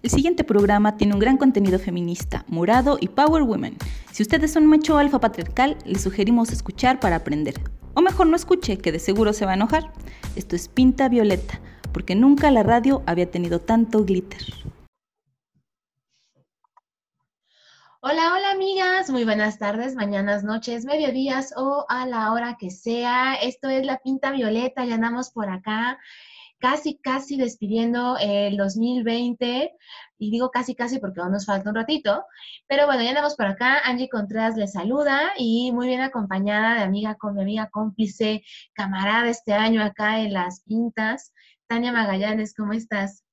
El siguiente programa tiene un gran contenido feminista, morado y power women. Si ustedes son macho alfa patriarcal, les sugerimos escuchar para aprender. O mejor no escuche, que de seguro se va a enojar. Esto es Pinta Violeta, porque nunca la radio había tenido tanto glitter. Hola, hola amigas, muy buenas tardes, mañanas, noches, mediodías o a la hora que sea. Esto es la Pinta Violeta, ya andamos por acá casi, casi despidiendo el 2020. Y digo casi, casi porque aún nos falta un ratito. Pero bueno, ya andamos por acá. Angie Contreras les saluda y muy bien acompañada de amiga con mi amiga cómplice, camarada este año acá en las pintas. Tania Magallanes, ¿cómo estás?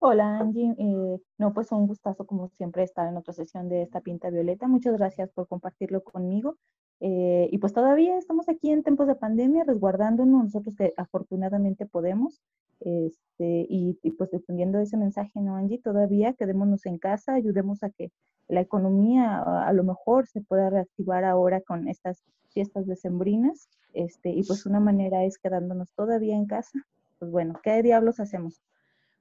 Hola Angie, eh, no pues un gustazo como siempre estar en otra sesión de esta pinta violeta. Muchas gracias por compartirlo conmigo. Eh, y pues todavía estamos aquí en tiempos de pandemia resguardándonos nosotros que afortunadamente podemos. Este, y, pues defendiendo ese mensaje, ¿no Angie? Todavía quedémonos en casa, ayudemos a que la economía a, lo mejor se pueda reactivar ahora con estas fiestas decembrinas. Este, y pues una manera es quedándonos todavía en casa. Pues bueno, ¿qué diablos hacemos?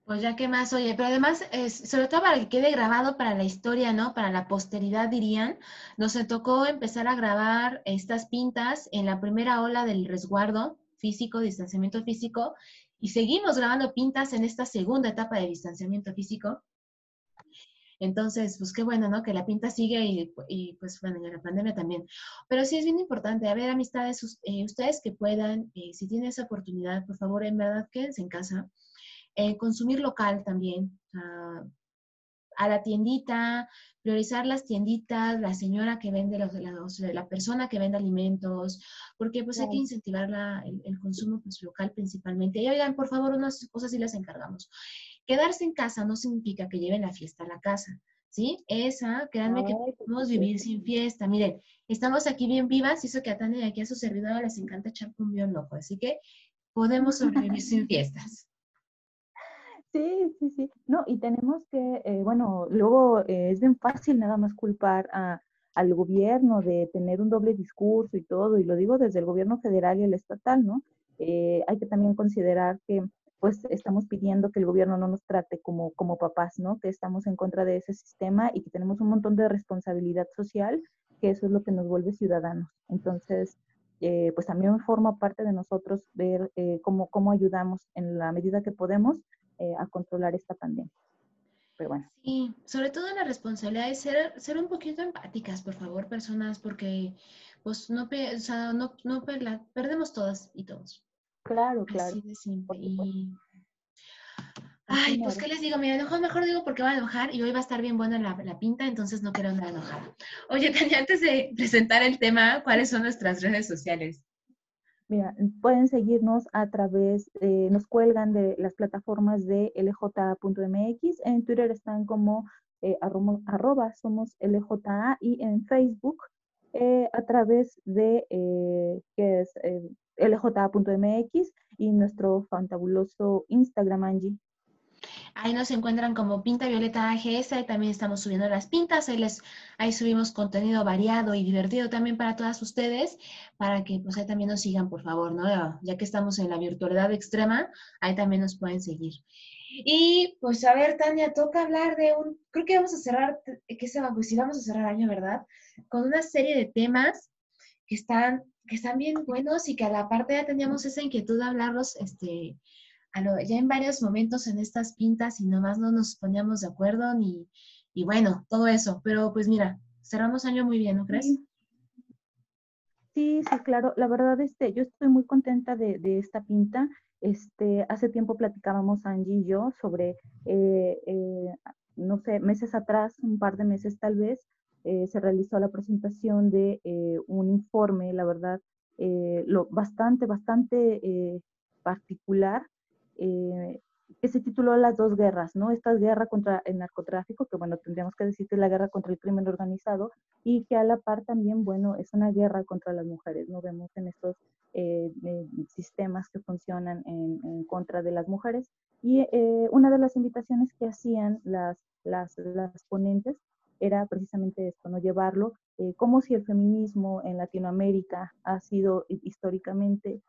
Pues ya que más, oye, pero además, es, sobre todo para que quede grabado para la historia, ¿no? Para la posteridad, dirían, nos tocó empezar a grabar estas pintas en la primera ola del resguardo físico, distanciamiento físico, y seguimos grabando pintas en esta segunda etapa de distanciamiento físico. Entonces, pues qué bueno, ¿no? Que la pinta sigue y, pues bueno, en la pandemia también. Pero sí es bien importante, a ver, amistades, eh, ustedes que puedan, eh, si tienen esa oportunidad, por favor, en verdad, quédense en casa eh, consumir local también, a la tiendita, priorizar las tienditas, la señora que vende los helados, la persona que vende alimentos, porque pues hay que incentivar el, consumo pues, local principalmente. Y oigan, por favor, unas cosas sí las encargamos. Quedarse en casa no significa que lleven la fiesta a la casa. ¿Sí? Esa, créanme que podemos vivir sin fiesta. Miren, estamos aquí bien vivas y eso que a Tania y aquí a su servidor les encanta echar un bien loco. Así que podemos sobrevivir sin fiestas. Sí, sí, sí. No, y tenemos que, eh, bueno, luego eh, es bien fácil nada más culpar a, al gobierno de tener un doble discurso y todo, y lo digo desde el gobierno federal y el estatal, ¿no? Eh, hay que también considerar que pues estamos pidiendo que el gobierno no nos trate como, como papás, ¿no? Que estamos en contra de ese sistema y que tenemos un montón de responsabilidad social, que eso es lo que nos vuelve ciudadanos. Entonces, pues también forma parte de nosotros ver cómo, cómo ayudamos en la medida que podemos eh, a controlar esta pandemia. Pero bueno. Sí, sobre todo la responsabilidad de ser, ser un poquito empáticas, por favor, personas, porque pues no, o sea, no, no perdemos todas y todos. Claro, claro. Así de simple. Ay, pues qué les digo, mira, mejor, mejor digo porque va a enojar y hoy va a estar bien buena la, la pinta, entonces no quiero andar enojada. Oye, Tania, antes de presentar el tema, ¿cuáles son nuestras redes sociales? Mira, pueden seguirnos a través, eh, nos cuelgan de las plataformas de lj.mx, en Twitter están como eh, arroba, somos LJA y en Facebook eh, a través de que es lj.mx y nuestro fantabuloso Instagram Angie. Ahí nos encuentran como Pinta Violeta AGS, ahí también estamos subiendo las pintas, ahí, les, ahí subimos contenido variado y divertido también para todas ustedes, para que pues ahí también nos sigan, por favor, ¿no? Ya que estamos en la virtualidad extrema, ahí también nos pueden seguir. Y pues a ver, Tania, toca hablar de un, creo que vamos a cerrar, ¿qué se va? Pues sí, vamos a cerrar año, ¿verdad? Con una serie de temas que están, que están bien buenos y que a la parte ya teníamos esa inquietud de hablarlos, este, ya en varios momentos en estas pintas y nomás no nos poníamos de acuerdo ni, y bueno, todo eso. Pero pues mira, cerramos año muy bien, ¿no crees? Sí, sí, claro. La verdad, este, yo estoy muy contenta de, esta pinta. Este, hace tiempo platicábamos Angie y yo sobre, eh, eh, no sé, meses atrás, un par de meses tal vez, eh, se realizó la presentación de un informe, la verdad, lo bastante, bastante particular eh, que se tituló Las dos guerras, ¿no? Esta guerra contra el narcotráfico, que bueno, tendríamos que decir que es la guerra contra el crimen organizado, y que a la par también, bueno, es una guerra contra las mujeres, ¿no? Vemos en estos eh, sistemas que funcionan en, contra de las mujeres. Y eh, una de las invitaciones que hacían las, las, las ponentes era precisamente esto, ¿no? Llevarlo como si el feminismo en Latinoamérica ha sido históricamente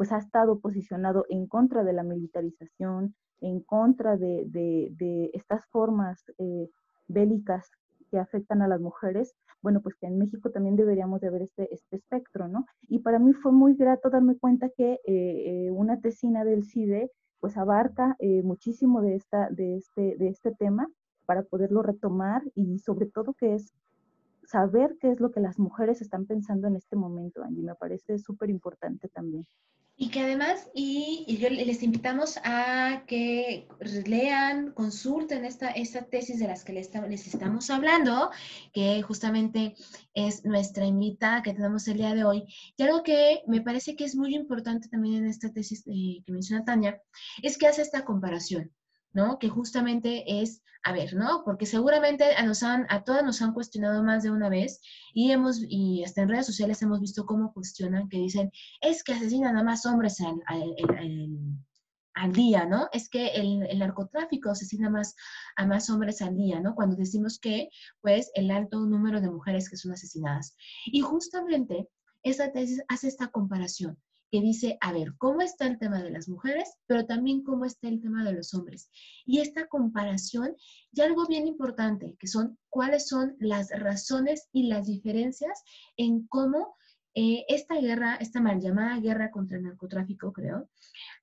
pues ha estado posicionado en contra de la militarización, en contra de, de, estas formas eh, bélicas que afectan a las mujeres, bueno, pues que en México también deberíamos de ver este, este espectro, ¿no? Y para mí fue muy grato darme cuenta que eh, eh, una tesina del CIDE pues abarca muchísimo de, esta, de, este, de este tema para poderlo retomar y sobre todo que es saber qué es lo que las mujeres están pensando en este momento, Angie, me parece súper importante también. Y que además, y, les invitamos a que lean, consulten esta, esta tesis de las que les, estamos hablando, que justamente es nuestra invitada que tenemos el día de hoy. Y algo que me parece que es muy importante también en esta tesis eh, que menciona Tania, es que hace esta comparación. ¿No? Que justamente es, a ver, ¿no? Porque seguramente a, nos han, a todas nos han cuestionado más de una vez y hemos, y hasta en redes sociales hemos visto cómo cuestionan, que dicen, es que asesinan a más hombres al, al, día, ¿no? Es que el, el, narcotráfico asesina más a más hombres al día, ¿no? Cuando decimos que, pues, el alto número de mujeres que son asesinadas. Y justamente esa tesis hace esta comparación que dice, a ver, ¿cómo está el tema de las mujeres, pero también cómo está el tema de los hombres? Y esta comparación, y algo bien importante, que son cuáles son las razones y las diferencias en cómo eh, esta guerra, esta mal llamada guerra contra el narcotráfico, creo,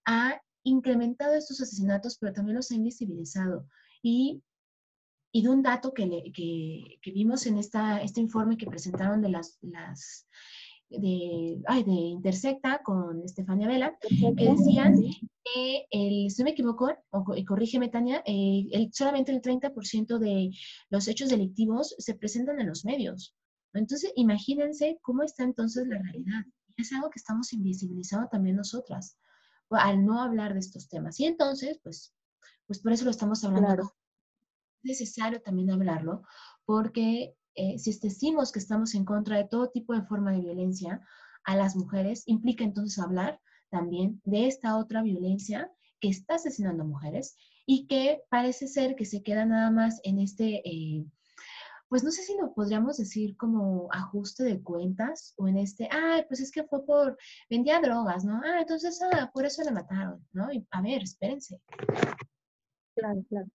ha incrementado estos asesinatos, pero también los ha invisibilizado. Y y de un dato que, que, vimos en esta, este informe que presentaron de las, las de, ay, de Intersecta con Estefania Vela, que decían que, el, si no me equivoco, o, corrígeme Tania, eh, el, solamente el 30% de los hechos delictivos se presentan en los medios. Entonces, imagínense cómo está entonces la realidad. Es algo que estamos invisibilizando también nosotras al no hablar de estos temas. Y entonces, pues, pues por eso lo estamos hablando. Es necesario también hablarlo, porque eh, si decimos que estamos en contra de todo tipo de forma de violencia a las mujeres, implica entonces hablar también de esta otra violencia que está asesinando mujeres y que parece ser que se queda nada más en este, eh, pues no sé si lo podríamos decir como ajuste de cuentas o en este, ay, pues es que fue por, vendía drogas, ¿no? Ah, entonces, ah, por eso le mataron, ¿no? A ver, espérense. Claro, claro.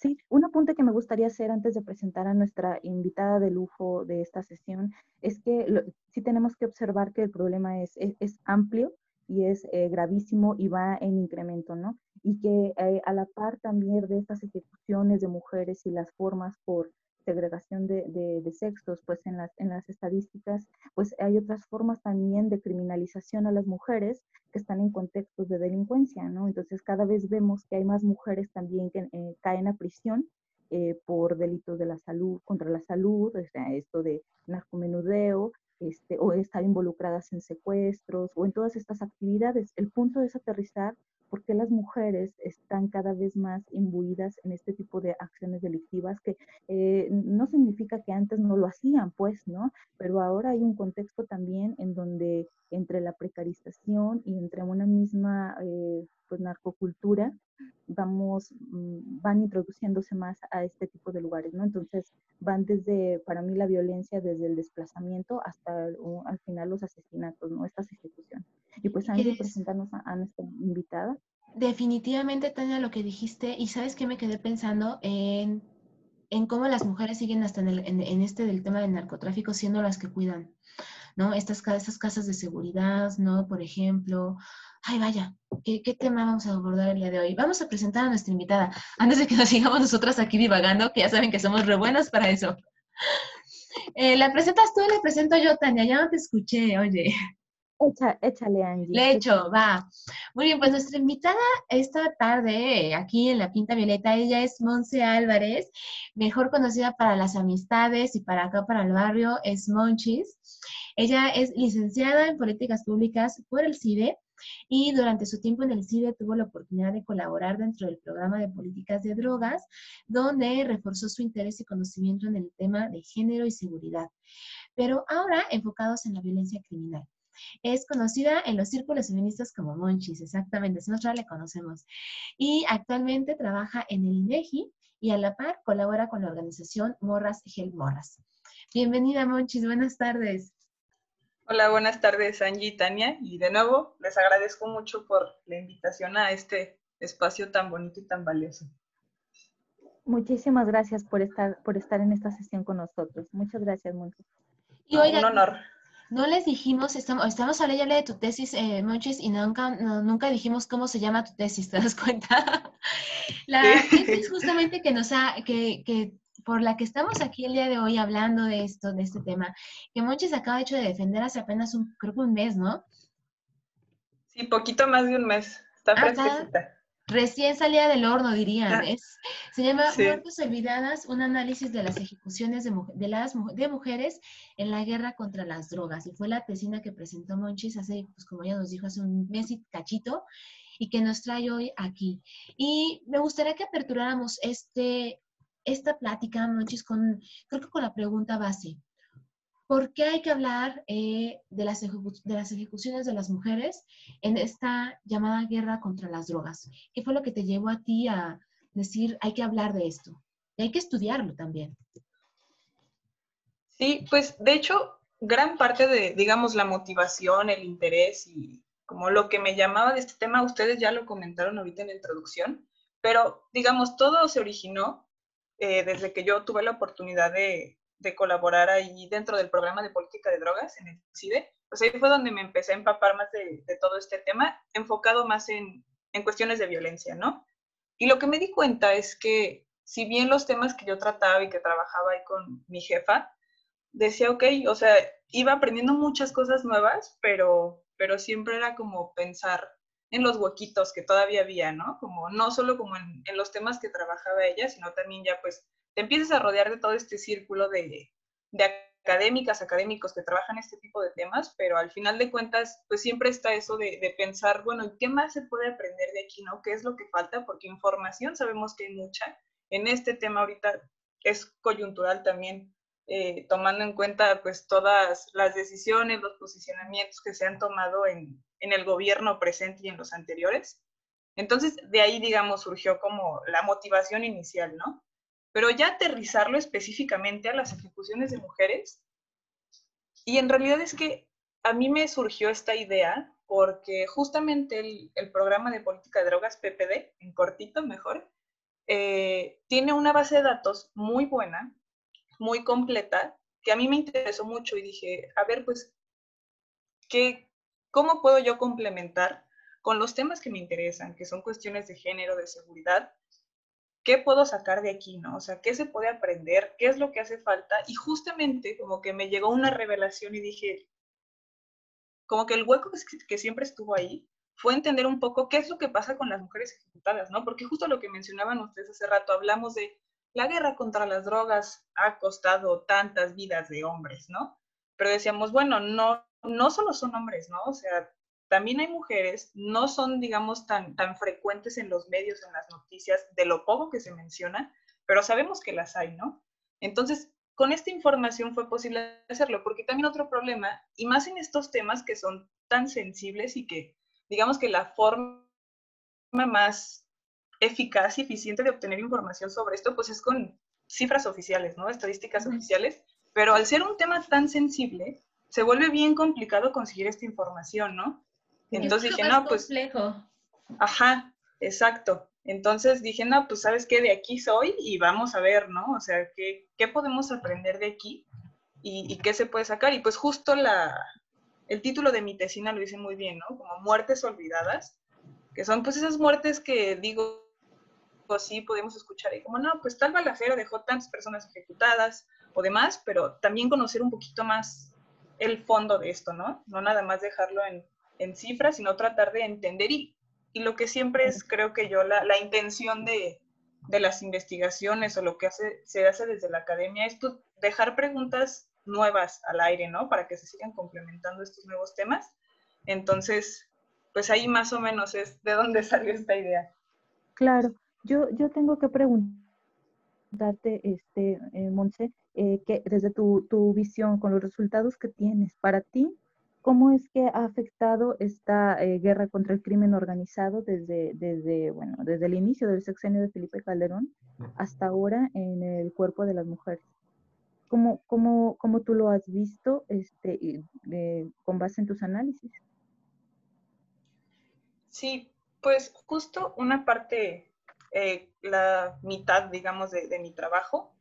Sí, un apunte que me gustaría hacer antes de presentar a nuestra invitada de lujo de esta sesión es que sí tenemos que observar que el problema es, es, amplio y es eh, gravísimo y va en incremento, ¿no? Y que eh, a la par también de estas ejecuciones de mujeres y las formas por segregación de, de, sexos, pues en las, en las estadísticas, pues hay otras formas también de criminalización a las mujeres que están en contextos de delincuencia, ¿no? Entonces cada vez vemos que hay más mujeres también que eh, caen a prisión eh, por delitos de la salud, contra la salud, o sea, esto de narcomenudeo, este, o estar involucradas en secuestros o en todas estas actividades. El punto es aterrizar por qué las mujeres están cada vez más imbuidas en este tipo de acciones delictivas que eh, no significa que antes no lo hacían, pues, ¿no? Pero ahora hay un contexto también en donde entre la precarización y entre una misma eh, pues, narcocultura vamos, mm, van introduciéndose más a este tipo de lugares, ¿no? Entonces van desde, para mí, la violencia desde el desplazamiento hasta al final los asesinatos, ¿no? Estas ejecuciones. Y pues antes de presentarnos a, nuestra invitada. Definitivamente, Tania, lo que dijiste, y sabes que me quedé pensando en, en cómo las mujeres siguen hasta en, el, en, este del tema del narcotráfico siendo las que cuidan, ¿no? Estas, estas casas de seguridad, ¿no? Por ejemplo, ay, vaya, ¿qué, ¿qué, tema vamos a abordar el día de hoy? Vamos a presentar a nuestra invitada, antes de que nos sigamos nosotras aquí divagando, que ya saben que somos re buenas para eso. Eh, ¿La presentas tú la presento yo, Tania? Ya no te escuché, oye. Echa, échale, Angie. Le echo, va. Muy bien, pues nuestra invitada esta tarde aquí en La Pinta Violeta, ella es Monse Álvarez, mejor conocida para las amistades y para acá, para el barrio, es Monchis. Ella es licenciada en Políticas Públicas por el CIDE y durante su tiempo en el CIDE tuvo la oportunidad de colaborar dentro del programa de políticas de drogas, donde reforzó su interés y conocimiento en el tema de género y seguridad, pero ahora enfocados en la violencia criminal. Es conocida en los círculos feministas como Monchis, exactamente, si nosotros la conocemos. Y actualmente trabaja en el INEGI y a la par colabora con la organización Morras Help Morras. Bienvenida, Monchis, buenas tardes. Hola, buenas tardes, Angie y Tania. Y de nuevo, les agradezco mucho por la invitación a este espacio tan bonito y tan valioso. Muchísimas gracias por estar, por estar en esta sesión con nosotros. Muchas gracias, Montes. Y oiga, Un honor. No les dijimos, estamos, estamos hablando de tu tesis, eh, Monches, y nunca, nunca dijimos cómo se llama tu tesis, ¿te das cuenta? la tesis justamente que nos ha, que, que por la que estamos aquí el día de hoy hablando de esto, de este tema, que Monches acaba de hecho de defender hace apenas un, creo que un mes, ¿no? Sí, poquito más de un mes. Está fresquecita. Recién salida del horno, dirían. Ah, es, se llama Muertes Olvidadas, un análisis de las ejecuciones de, de, las, de mujeres en la guerra contra las drogas. Y fue la tesina que presentó Monchis hace, pues como ya nos dijo, hace un mes y cachito, y que nos trae hoy aquí. Y me gustaría que aperturáramos este, esta plática, Monchis, con, creo que con la pregunta base. ¿Por qué hay que hablar eh, de, las de las ejecuciones de las mujeres en esta llamada guerra contra las drogas? ¿Qué fue lo que te llevó a ti a decir hay que hablar de esto? Y hay que estudiarlo también. Sí, pues de hecho, gran parte de, digamos, la motivación, el interés y como lo que me llamaba de este tema, ustedes ya lo comentaron ahorita en la introducción, pero digamos, todo se originó eh, desde que yo tuve la oportunidad de, de colaborar ahí dentro del programa de política de drogas en el CIDE, pues ahí fue donde me empecé a empapar más de, todo este tema, enfocado más en, en, cuestiones de violencia, ¿no? Y lo que me di cuenta es que si bien los temas que yo trataba y que trabajaba ahí con mi jefa, decía, ok, o sea, iba aprendiendo muchas cosas nuevas, pero, pero siempre era como pensar en los huequitos que todavía había, ¿no? Como no solo como en, en los temas que trabajaba ella, sino también ya pues te empiezas a rodear de todo este círculo de, académicas, académicos que trabajan este tipo de temas, pero al final de cuentas, pues siempre está eso de, pensar, bueno, ¿qué más se puede aprender de aquí, no? ¿Qué es lo que falta? Porque información sabemos que hay mucha. En este tema ahorita es coyuntural también, eh, tomando en cuenta pues todas las decisiones, los posicionamientos que se han tomado en, en el gobierno presente y en los anteriores. Entonces, de ahí, digamos, surgió como la motivación inicial, ¿no? Pero ya aterrizarlo específicamente a las ejecuciones de mujeres. Y en realidad es que a mí me surgió esta idea porque justamente el, programa de política de drogas, PPD, en cortito mejor, eh, tiene una base de datos muy buena, muy completa, que a mí me interesó mucho y dije, a ver, pues, ¿qué, ¿cómo puedo yo complementar con los temas que me interesan, que son cuestiones de género, de seguridad, ¿qué puedo sacar de aquí, no? O sea, ¿qué se puede aprender? ¿Qué es lo que hace falta? Y justamente como que me llegó una revelación y dije, como que el hueco que, siempre estuvo ahí fue entender un poco qué es lo que pasa con las mujeres ejecutadas, ¿no? Porque justo lo que mencionaban ustedes hace rato, hablamos de la guerra contra las drogas ha costado tantas vidas de hombres, ¿no? Pero decíamos, bueno, no, no solo son hombres, ¿no? O sea, también hay mujeres, no son, digamos, tan, tan frecuentes en los medios, en las noticias, de lo poco que se menciona, pero sabemos que las hay, ¿no? Entonces, con esta información fue posible hacerlo, porque también otro problema, y más en estos temas que son tan sensibles y que, digamos que la forma más eficaz y eficiente de obtener información sobre esto, pues es con cifras oficiales, ¿no? Estadísticas oficiales, pero al ser un tema tan sensible, se vuelve bien complicado conseguir esta información, ¿no? Entonces dije, no, pues... Complejo. Ajá, exacto. Entonces dije, no, pues sabes qué, de aquí soy y vamos a ver, ¿no? O sea, ¿qué, qué podemos aprender de aquí y, qué se puede sacar? Y pues justo la, el título de mi tesina lo hice muy bien, ¿no? Como muertes olvidadas, que son pues esas muertes que digo, pues sí, podemos escuchar y como, no, pues tal balacero dejó tantas personas ejecutadas o demás, pero también conocer un poquito más el fondo de esto, ¿no? No nada más dejarlo en, en cifras, sino tratar de entender y, y lo que siempre es, creo que yo, la, la intención de, de, las investigaciones o lo que se hace desde la academia es pues, dejar preguntas nuevas al aire, ¿no? Para que se sigan complementando estos nuevos temas. Entonces, pues ahí más o menos es de dónde salió esta idea. Claro, yo, yo tengo que preguntarte, este, eh, eh, que desde tu, tu visión, con los resultados que tienes, para ti, ¿Cómo es que ha afectado esta eh, guerra contra el crimen organizado desde, desde, bueno, desde el inicio del sexenio de Felipe Calderón hasta ahora en el cuerpo de las mujeres? ¿Cómo, cómo, cómo tú lo has visto este, con base en tus análisis? Sí, Pues justo una parte, eh, la mitad, digamos, de, mi trabajo,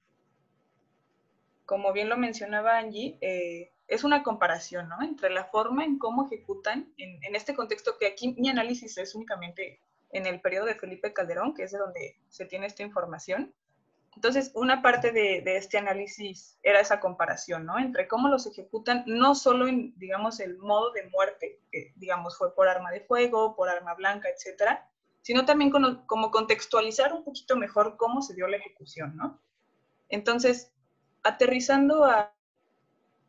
como bien lo mencionaba Angie, eh, es una comparación, ¿no? Entre la forma en cómo ejecutan, en, en, este contexto que aquí mi análisis es únicamente en el periodo de Felipe Calderón, que es de donde se tiene esta información, entonces, una parte de, este análisis era esa comparación, ¿no? Entre cómo los ejecutan, no solo en, digamos, el modo de muerte, que, digamos, fue por arma de fuego, por arma blanca, etcétera, sino también como, contextualizar un poquito mejor cómo se dio la ejecución, ¿no? Entonces, aterrizando a,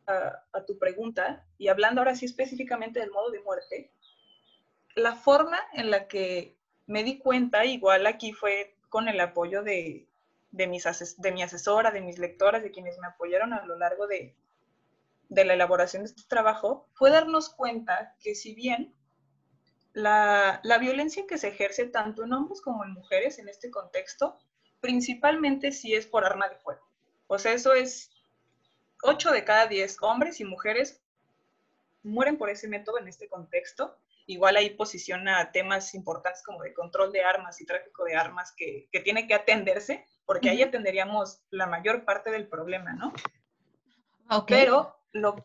a tu pregunta y hablando ahora sí específicamente del modo de muerte, la forma en la que me di cuenta, igual aquí fue con el apoyo de, de, mis de mi asesora, de mis lectoras, de quienes me apoyaron a lo largo de, de la elaboración de este trabajo, fue darnos cuenta que si bien la, la, violencia que se ejerce tanto en hombres como en mujeres en este contexto, principalmente si es por arma de fuego. O sea, eso es 8 de cada 10 hombres y mujeres mueren por ese método en este contexto igual ahí posiciona temas importantes como de control de armas y tráfico de armas que, que tiene que atenderse, porque ahí atenderíamos la mayor parte del problema, ¿no? Pero lo,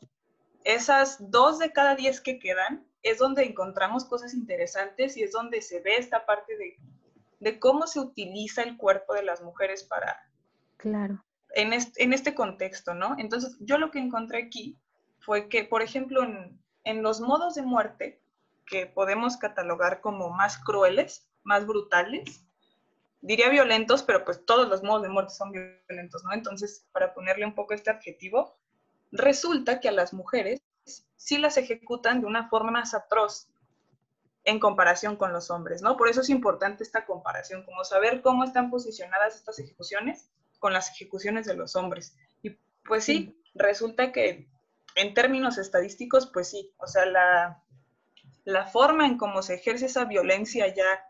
esas dos de cada diez que quedan es donde encontramos cosas interesantes y es donde se ve esta parte de, de cómo se utiliza el cuerpo de las mujeres para... Claro. En este, contexto, ¿no? Entonces, yo lo que encontré aquí fue que, por ejemplo, en, en los modos de muerte, que podemos catalogar como más crueles, más brutales. Diría violentos, pero pues todos los modos de muerte son violentos, ¿no? Entonces, para ponerle un poco este adjetivo, resulta que a las mujeres sí las ejecutan de una forma más atroz en comparación con los hombres, ¿no? Por eso es importante esta comparación, como saber cómo están posicionadas estas ejecuciones con las ejecuciones de los hombres. Y pues sí, resulta que en términos estadísticos, pues sí, o sea, la, la forma en cómo se ejerce esa violencia ya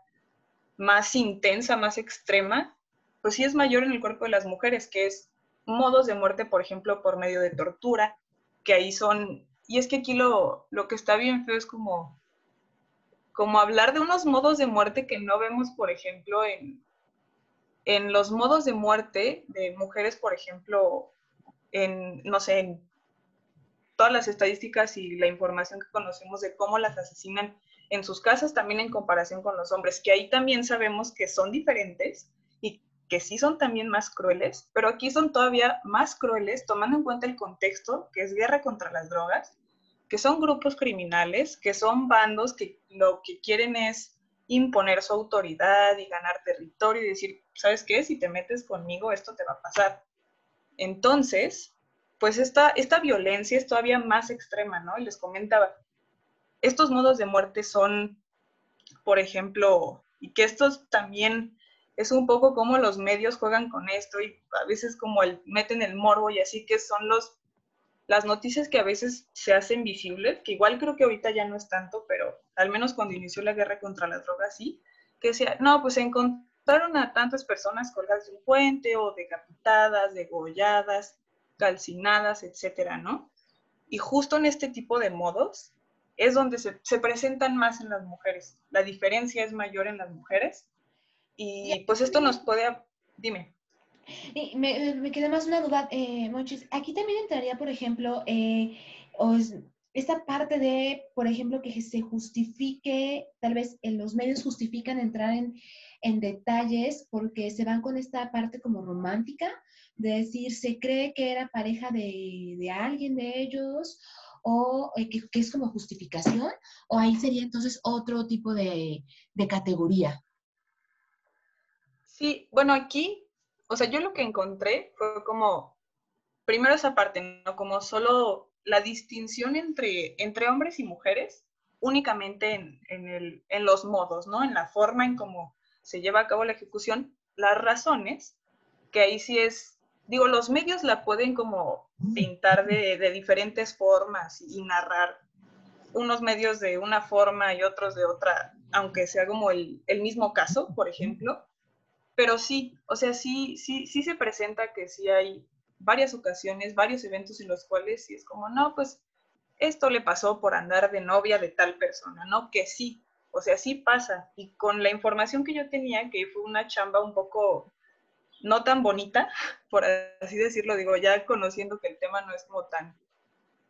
más intensa, más extrema, pues sí es mayor en el cuerpo de las mujeres, que es modos de muerte, por ejemplo, por medio de tortura, que ahí son, y es que aquí lo, lo que está bien feo es como, como hablar de unos modos de muerte que no vemos, por ejemplo, en, en los modos de muerte de mujeres, por ejemplo, en, no sé, en todas las estadísticas y la información que conocemos de cómo las asesinan en sus casas, también en comparación con los hombres, que ahí también sabemos que son diferentes y que sí son también más crueles, pero aquí son todavía más crueles tomando en cuenta el contexto, que es guerra contra las drogas, que son grupos criminales, que son bandos que lo que quieren es imponer su autoridad y ganar territorio y decir, ¿sabes qué? Si te metes conmigo, esto te va a pasar. Entonces, pues esta, esta violencia es todavía más extrema, ¿no? Y les comentaba, estos modos de muerte son, por ejemplo, y que estos también es un poco como los medios juegan con esto y a veces como el, meten el morbo y así que son los las noticias que a veces se hacen visibles, que igual creo que ahorita ya no es tanto, pero al menos cuando inició la guerra contra las drogas sí, que decía, no, pues se encontraron a tantas personas colgadas de un puente o decapitadas, degolladas, calcinadas, etcétera, ¿no? Y justo en este tipo de modos es donde se, presentan más en las mujeres. La diferencia es mayor en las mujeres. Y pues esto nos puede... Dime. Me, me queda más una duda, eh, Monchis. Aquí también entraría, por ejemplo, eh, esta parte de, por ejemplo, que se justifique, tal vez en los medios justifican entrar en, en detalles porque se van con esta parte como romántica de decir, se cree que era pareja de, alguien de ellos o eh, que, es como justificación, o ahí sería entonces otro tipo de, categoría. Sí, bueno, aquí, o sea, yo lo que encontré fue como, primero esa parte, ¿no? Como solo la distinción entre, entre hombres y mujeres, únicamente en, en, en los modos, ¿no? En la forma en cómo se lleva a cabo la ejecución, las razones, que ahí sí es digo, los medios la pueden como pintar de, diferentes formas y narrar unos medios de una forma y otros de otra, aunque sea como el, mismo caso, por ejemplo. Pero sí, o sea, sí, sí, sí se presenta que sí hay varias ocasiones, varios eventos en los cuales sí es como, no, pues esto le pasó por andar de novia de tal persona, ¿no? Que sí, o sea, sí pasa. Y con la información que yo tenía, que fue una chamba un poco no tan bonita, por así decirlo, digo, ya conociendo que el tema no es como tan,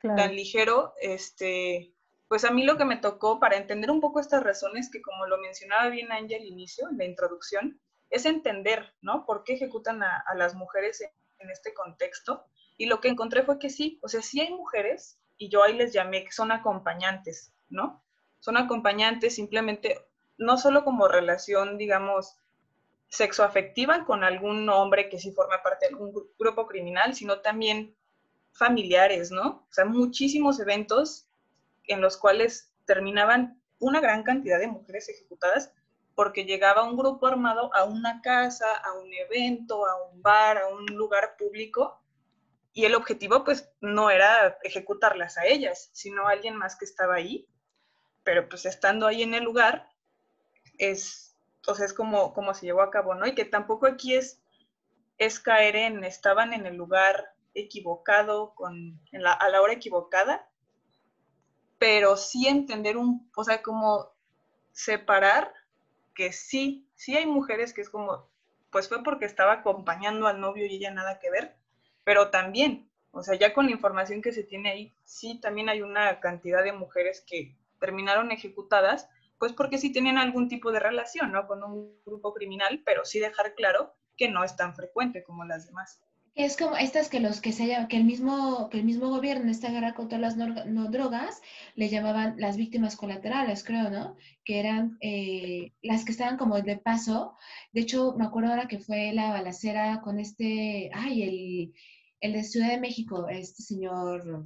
tan ligero, este, pues a mí lo que me tocó para entender un poco estas razones, que como lo mencionaba bien Ángel al inicio, en la introducción, es entender, ¿no? ¿Por qué ejecutan a, las mujeres en, este contexto? Y lo que encontré fue que sí, o sea, sí hay mujeres, y yo ahí les llamé que son acompañantes, ¿no? Son acompañantes simplemente, no solo como relación, digamos, sexoafectiva con algún hombre que sí forma parte de algún grupo criminal, sino también familiares, ¿no? O sea, muchísimos eventos en los cuales terminaban una gran cantidad de mujeres ejecutadas porque llegaba un grupo armado a una casa, a un evento, a un bar, a un lugar público, y el objetivo pues no era ejecutarlas a ellas, sino a alguien más que estaba ahí, pero pues estando ahí en el lugar, es, o sea, es como, como se llevó a cabo, ¿no? Y que tampoco aquí es, es caer en, estaban en el lugar equivocado, con, a la hora equivocada, pero sí entender un, o sea, como separar que sí, sí hay mujeres que es como, pues fue porque estaba acompañando al novio y ella nada que ver, pero también, o sea, ya con la información que se tiene ahí, sí también hay una cantidad de mujeres que terminaron ejecutadas, pues porque sí tenían algún tipo de relación, ¿no? Con un grupo criminal, pero sí dejar claro que no es tan frecuente como las demás. Es como estas que los que se que el mismo, que el mismo gobierno en esta guerra contra las no, drogas le llamaban las víctimas colaterales, creo, ¿no? Que eran eh, las que estaban como de paso. De hecho, me acuerdo ahora que fue la balacera con este, ay, el, el de Ciudad de México, este señor,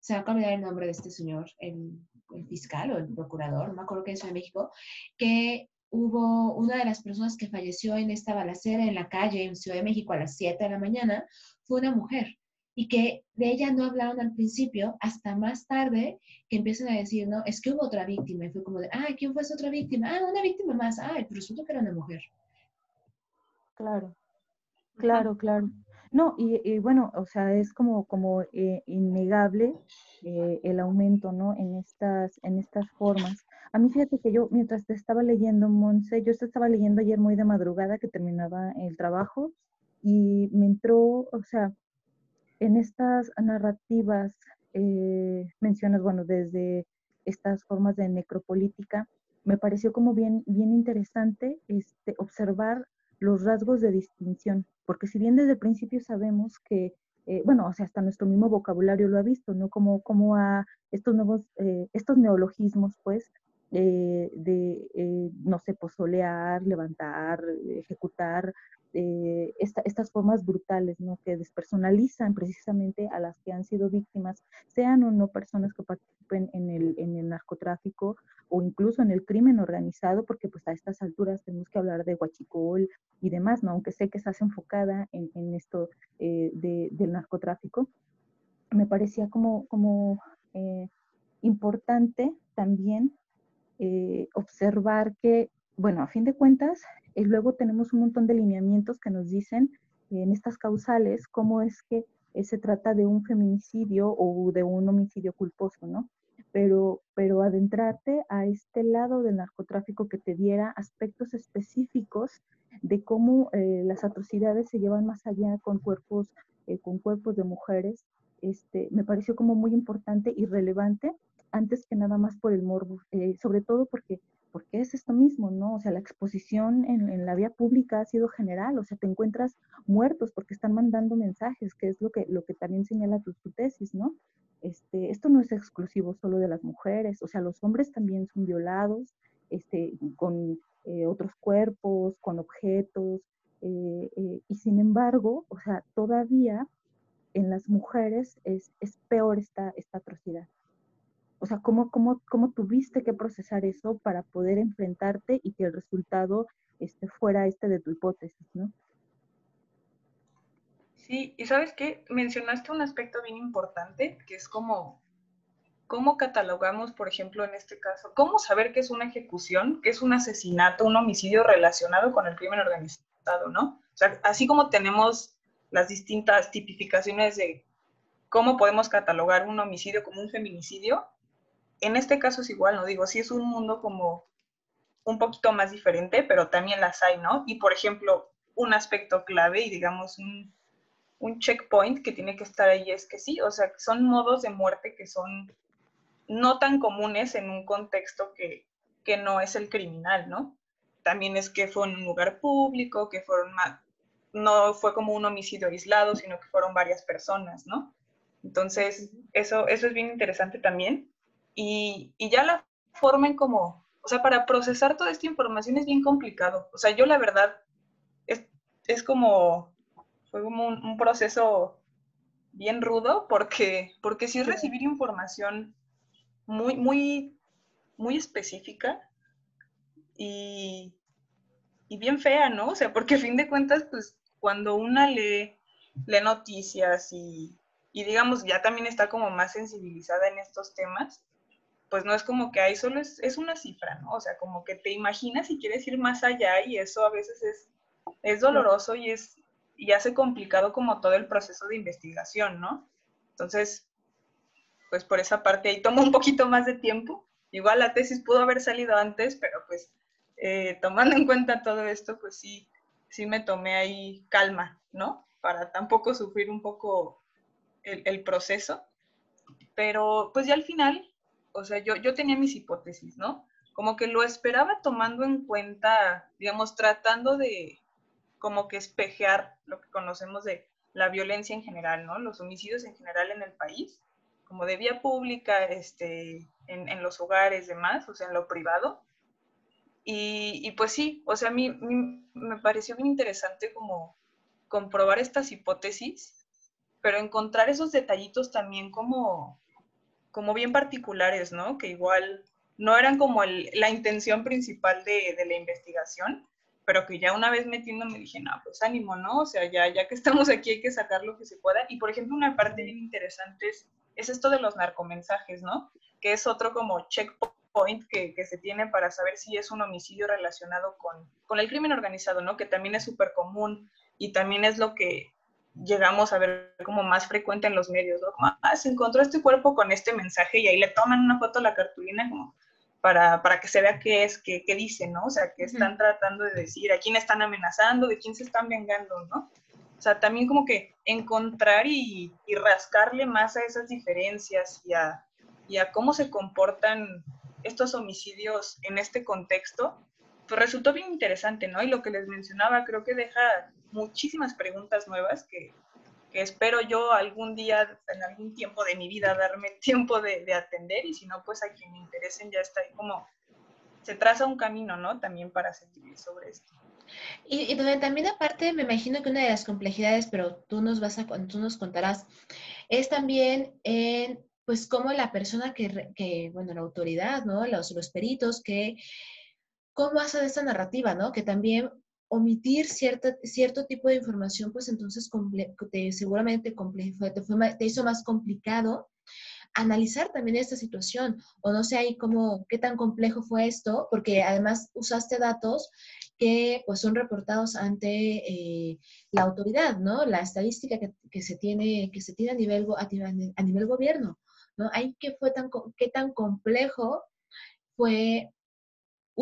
se va a olvidar el nombre de este señor, el, el fiscal o el procurador, no me acuerdo que es Ciudad de México, que hubo una de las personas que falleció en esta balacera en la calle en Ciudad de México a las 7 de la mañana, fue una mujer y que de ella no hablaron al principio hasta más tarde que empiezan a decir, no, es que hubo otra víctima y fue como de, ay, ¿quién fue esa otra víctima? Ah, una víctima más, ay, pero resulta que era una mujer. Claro, claro, claro. No, y, bueno, o sea, es como, como eh, innegable eh, el aumento, ¿no? En estas, en estas formas. A mí fíjate que yo, mientras te estaba leyendo, Monse, yo estaba leyendo ayer muy de madrugada que terminaba el trabajo y me entró, o sea, en estas narrativas eh, mencionas, bueno, desde estas formas de necropolítica, me pareció como bien, bien interesante este, observar los rasgos de distinción, porque si bien desde el principio sabemos que, eh, bueno, o sea, hasta nuestro mismo vocabulario lo ha visto, ¿no? Como, como a estos nuevos, eh, estos neologismos, pues, eh, de, eh, no sé, pozolear, levantar, ejecutar, eh, estas formas brutales, ¿no? Que despersonalizan precisamente a las que han sido víctimas, sean o no personas que participen en el, en el narcotráfico o incluso en el crimen organizado, porque pues a estas alturas tenemos que hablar de huachicol y demás, ¿no? Aunque sé que estás enfocada en, en esto de, del narcotráfico, me parecía como, como importante también eh, observar que, bueno, a fin de cuentas, eh, luego tenemos un montón de lineamientos que nos dicen en estas causales cómo es que eh, se trata de un feminicidio o de un homicidio culposo, ¿no? Pero, pero adentrarte a este lado del narcotráfico que te diera aspectos específicos de cómo las atrocidades se llevan más allá con cuerpos, con cuerpos de mujeres, este, me pareció como muy importante y relevante antes que nada más por el morbo, eh, sobre todo porque, porque es esto mismo, ¿no? O sea, la exposición en, la vía pública ha sido general, o sea, te encuentras muertos porque están mandando mensajes, que es lo que, lo que también señala tu, tesis, ¿no? Este, esto no es exclusivo solo de las mujeres, o sea, los hombres también son violados este, con eh, otros cuerpos, con objetos, eh, y sin embargo, o sea, todavía en las mujeres es, es peor esta, esta atrocidad. O sea, ¿cómo, cómo, cómo tuviste que procesar eso para poder enfrentarte y que el resultado este, fuera este de tu hipótesis, ¿no? Sí, y sabes qué, mencionaste un aspecto bien importante, que es como, cómo catalogamos, por ejemplo, en este caso, cómo saber qué es una ejecución, qué es un asesinato, un homicidio relacionado con el crimen organizado, ¿no? O sea, así como tenemos las distintas tipificaciones de cómo podemos catalogar un homicidio como un feminicidio, en este caso es igual, ¿no? Digo, sí es un mundo como un poquito más diferente, pero también las hay, ¿no? Y por ejemplo, un aspecto clave y digamos un, un checkpoint que tiene que estar ahí es que sí, o sea, son modos de muerte que son no tan comunes en un contexto que, que no es el criminal, ¿no? También es que fue en un lugar público, que fueron más, no fue como un homicidio aislado, sino que fueron varias personas, ¿no? Entonces, eso, eso es bien interesante también. Y, y ya la forma en como, o sea, para procesar toda esta información es bien complicado. O sea, yo la verdad, es, es como, fue como un, proceso bien rudo porque, porque sí recibir información muy, muy, muy específica y, y bien fea, ¿no? O sea, porque a fin de cuentas, pues cuando una lee, lee noticias y, y digamos ya también está como más sensibilizada en estos temas, pues no es como que ahí solo es, es, una cifra, ¿no? O sea, como que te imaginas y quieres ir más allá y eso a veces es, es doloroso y es y hace complicado como todo el proceso de investigación, ¿no? Entonces, pues por esa parte ahí toma un poquito más de tiempo. Igual la tesis pudo haber salido antes, pero pues eh, tomando en cuenta todo esto, pues sí, sí me tomé ahí calma, ¿no? Para tampoco sufrir un poco el, el proceso. Pero pues ya al final, o sea, yo, yo tenía mis hipótesis, ¿no? Como que lo esperaba tomando en cuenta, digamos, tratando de como que espejear lo que conocemos de la violencia en general, ¿no? Los homicidios en general en el país, como de vía pública, este, en, en los hogares, demás, o sea, en lo privado. Y, y pues sí, o sea, a mí, me pareció bien interesante como comprobar estas hipótesis, pero encontrar esos detallitos también como, como bien particulares, ¿no? Que igual no eran como la intención principal de, la investigación, pero que ya una vez metiéndome dije, no, pues ánimo, ¿no? O sea, ya, ya que estamos aquí hay que sacar lo que se pueda. Y por ejemplo, una parte bien interesante es, es esto de los narcomensajes, ¿no? Que es otro como checkpoint que, que se tiene para saber si es un homicidio relacionado con, con el crimen organizado, ¿no? Que también es súper común y también es lo que llegamos a ver como más frecuente en los medios, ¿no? Como, ah, se encontró este cuerpo con este mensaje y ahí le toman una foto a la cartulina como para, para que se vea qué es, qué, qué dicen, ¿no? O sea, qué están tratando de decir, a quién están amenazando, de quién se están vengando, ¿no? O sea, también como que encontrar y, y rascarle más a esas diferencias y a, y a cómo se comportan estos homicidios en este contexto, pues resultó bien interesante, ¿no? Y lo que les mencionaba creo que deja muchísimas preguntas nuevas que, que espero yo algún día, en algún tiempo de mi vida, darme tiempo de, de, atender y si no, pues a quien me interesen ya está ahí como se traza un camino, ¿no? También para seguir sobre esto. Y, y también aparte, me imagino que una de las complejidades, pero tú nos vas a, tú nos contarás, es también en, pues, cómo la persona que, que bueno, la autoridad, ¿no? Los, los peritos que, cómo hacen esta narrativa, ¿no? Que también omitir cierta, cierto tipo de información, pues entonces te, seguramente te, fue, te hizo más complicado analizar también esta situación, o no sé ahí cómo, qué tan complejo fue esto, porque además usaste datos que pues son reportados ante eh, la autoridad, ¿no? La estadística que, que, se tiene, que se tiene a nivel, a, a nivel gobierno, ¿no? Ahí qué fue tan, qué tan complejo fue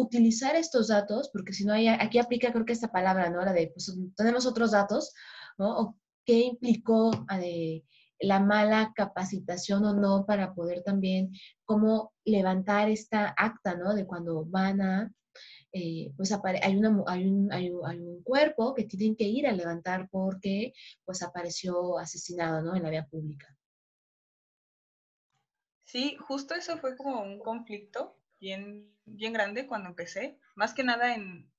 utilizar estos datos, porque si no, hay, aquí aplica creo que esta palabra, ¿no? La de, pues tenemos otros datos, ¿no? O qué implicó eh, la mala capacitación o no para poder también, cómo levantar esta acta, ¿no? De cuando van a, eh, pues hay, una, hay, un, hay, un, hay, un, cuerpo que tienen que ir a levantar porque pues apareció asesinado, ¿no? En la vía pública. Sí, justo eso fue como un conflicto bien, bien grande cuando empecé, más que nada en,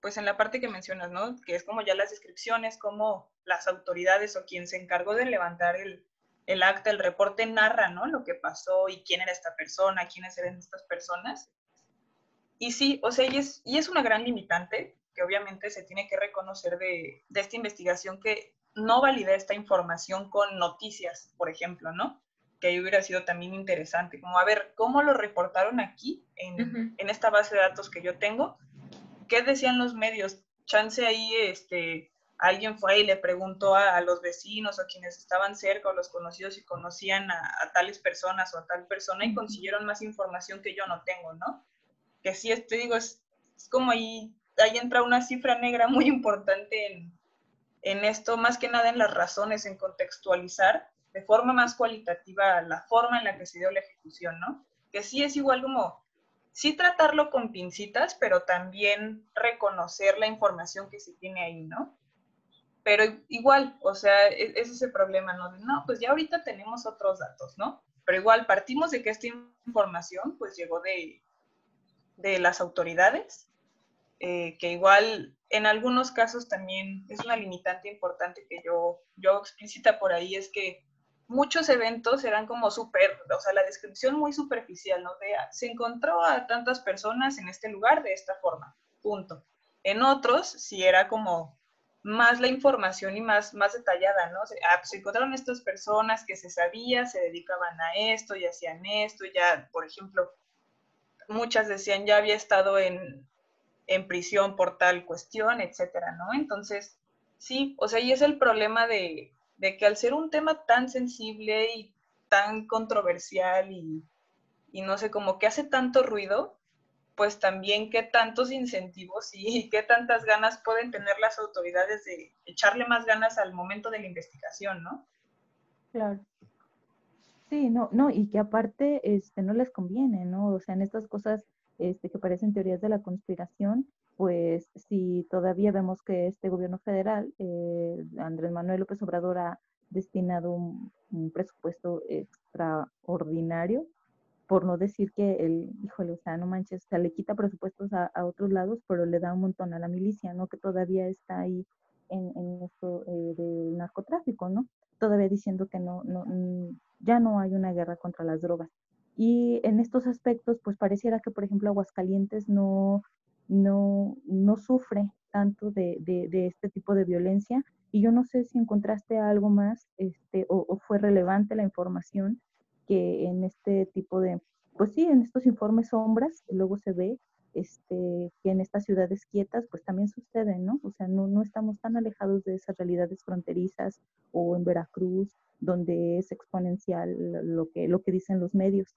pues en la parte que mencionas, ¿no? Que es como ya las descripciones, como las autoridades o quien se encargó de levantar el, el acta, el reporte narra, ¿no? Lo que pasó y quién era esta persona, quiénes eran estas personas. Y sí, o sea, y es, y es una gran limitante que obviamente se tiene que reconocer de, de esta investigación que no valida esta información con noticias, por ejemplo, ¿no? Que ahí hubiera sido también interesante, como a ver, ¿cómo lo reportaron aquí en, uh -huh. en, esta base de datos que yo tengo? ¿Qué decían los medios? Chance ahí, este, alguien fue y le preguntó a, los vecinos o a quienes estaban cerca o los conocidos si conocían a, tales personas o a tal persona y consiguieron más información que yo no tengo, ¿no? Que sí, te digo, es, como ahí, ahí entra una cifra negra muy importante en, en esto, más que nada en las razones, en contextualizar de forma más cualitativa la forma en la que se dio la ejecución, ¿no? Que sí es igual como, sí tratarlo con pincitas, pero también reconocer la información que se tiene ahí, ¿no? pero igual, o sea, e-, es, ese problema, ¿no? no, pues ya ahorita tenemos otros datos, ¿no? Pero igual partimos de que esta información pues llegó de, de las autoridades, eh, que igual en algunos casos también es una limitante importante que yo, yo explícita por ahí, es que muchos eventos eran como súper, o sea, la descripción muy superficial, ¿no? De, se encontró a tantas personas en este lugar de esta forma, punto. En otros, sí era como más la información y más, más detallada, ¿no? Ah, pues, se encontraron estas personas que se sabía, se dedicaban a esto y hacían esto, ya, por ejemplo, muchas decían ya había estado en, prisión por tal cuestión, etcétera, ¿no? Entonces, sí, o sea, y es el problema de, de que al ser un tema tan sensible y tan controversial y, y no sé, como que hace tanto ruido, pues también qué tantos incentivos y qué tantas ganas pueden tener las autoridades de echarle más ganas al momento de la investigación, ¿no? Claro. Sí, no, no, y que aparte este, no les conviene, ¿no? O sea, en estas cosas este, que parecen teorías de la conspiración, pues si todavía vemos que este gobierno federal, eh, Andrés Manuel López Obrador, ha destinado un presupuesto extraordinario por no decir que el, híjole, o sea, no manches, le quita presupuestos a, otros lados, pero le da un montón a la milicia, ¿no? Que todavía está ahí en, en esto eh, del narcotráfico, ¿no? Todavía diciendo que no, no, ya no hay una guerra contra las drogas. Y en estos aspectos, pues pareciera que, por ejemplo, Aguascalientes no, no, no sufre tanto de, de, este tipo de violencia. Y yo no sé si encontraste algo más este, o, fue relevante la información que en este tipo de, pues sí, en estos informes sombras, luego se ve este, que en estas ciudades quietas, pues también sucede, ¿no? O sea, no, no estamos tan alejados de esas realidades fronterizas o en Veracruz, donde es exponencial lo que, lo que dicen los medios.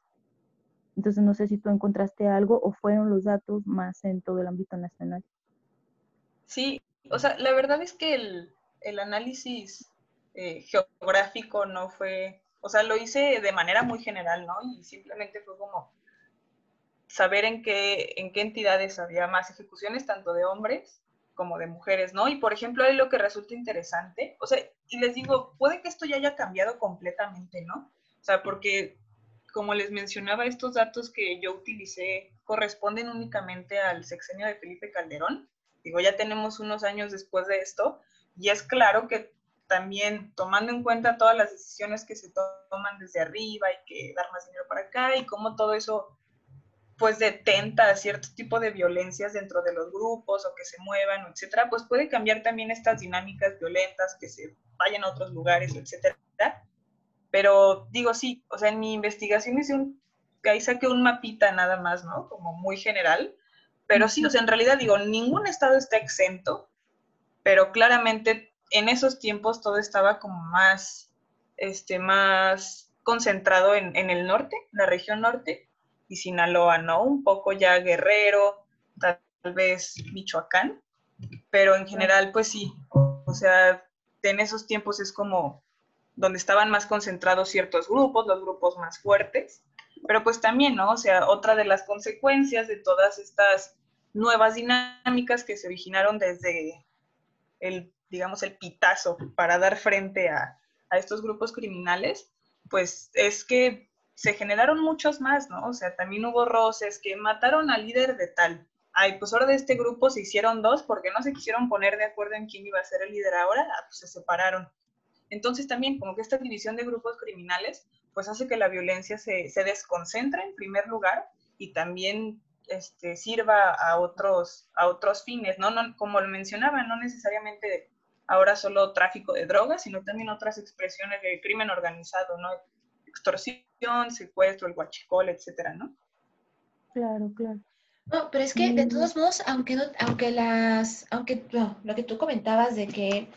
Entonces, no sé si tú encontraste algo o fueron los datos más en todo el ámbito nacional. Sí, o sea, la verdad es que el, el análisis eh, geográfico no fue o sea, lo hice de manera muy general, ¿no? Y simplemente fue como saber en qué, en qué entidades había más ejecuciones, tanto de hombres como de mujeres, ¿no? Y por ejemplo, ahí lo que resulta interesante, o sea, y les digo, puede que esto ya haya cambiado completamente, ¿no? O sea, porque como les mencionaba, estos datos que yo utilicé corresponden únicamente al sexenio de Felipe Calderón. Digo, ya tenemos unos años después de esto, y es claro que también tomando en cuenta todas las decisiones que se toman desde arriba y que dar más dinero para acá y cómo todo eso pues detenta cierto tipo de violencias dentro de los grupos o que se muevan, etcétera, pues puede cambiar también estas dinámicas violentas que se vayan a otros lugares, etcétera. Pero digo, sí, o sea, en mi investigación hice un, ahí saqué un mapita nada más, ¿no? Como muy general, pero sí, o sea, en realidad digo, ningún estado está exento, pero claramente en esos tiempos todo estaba como más, este, más concentrado en, el norte, la región norte, y Sinaloa, ¿no? Un poco ya Guerrero, tal vez Michoacán, pero en general, pues sí, o sea, en esos tiempos es como donde estaban más concentrados ciertos grupos, los grupos más fuertes, pero pues también, ¿no? O sea, otra de las consecuencias de todas estas nuevas dinámicas que se originaron desde el digamos, el pitazo para dar frente a, estos grupos criminales, pues es que se generaron muchos más, ¿no? O sea, también hubo roces que mataron al líder de tal. Ay, pues ahora de este grupo se hicieron dos porque no se quisieron poner de acuerdo en quién iba a ser el líder ahora, ah, pues se separaron. Entonces también como que esta división de grupos criminales pues hace que la violencia se, se desconcentre en primer lugar y también este, sirva a otros, a otros fines, ¿no? ¿no? Como lo mencionaba, no necesariamente ahora solo tráfico de drogas, sino también otras expresiones de crimen organizado, ¿no? Extorsión, secuestro, el guachicol, etcétera, ¿no? Claro, claro. No, pero es que de todos modos, aunque no, aunque las, aunque lo que tú comentabas de que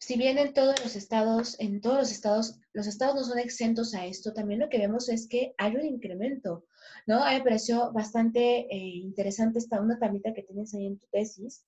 si bien en todos los estados, en todos los estados, los estados no son exentos a esto, también lo que vemos es que hay un incremento, ¿no? A mí me pareció bastante eh, interesante esta una tablita que tienes ahí en tu tesis,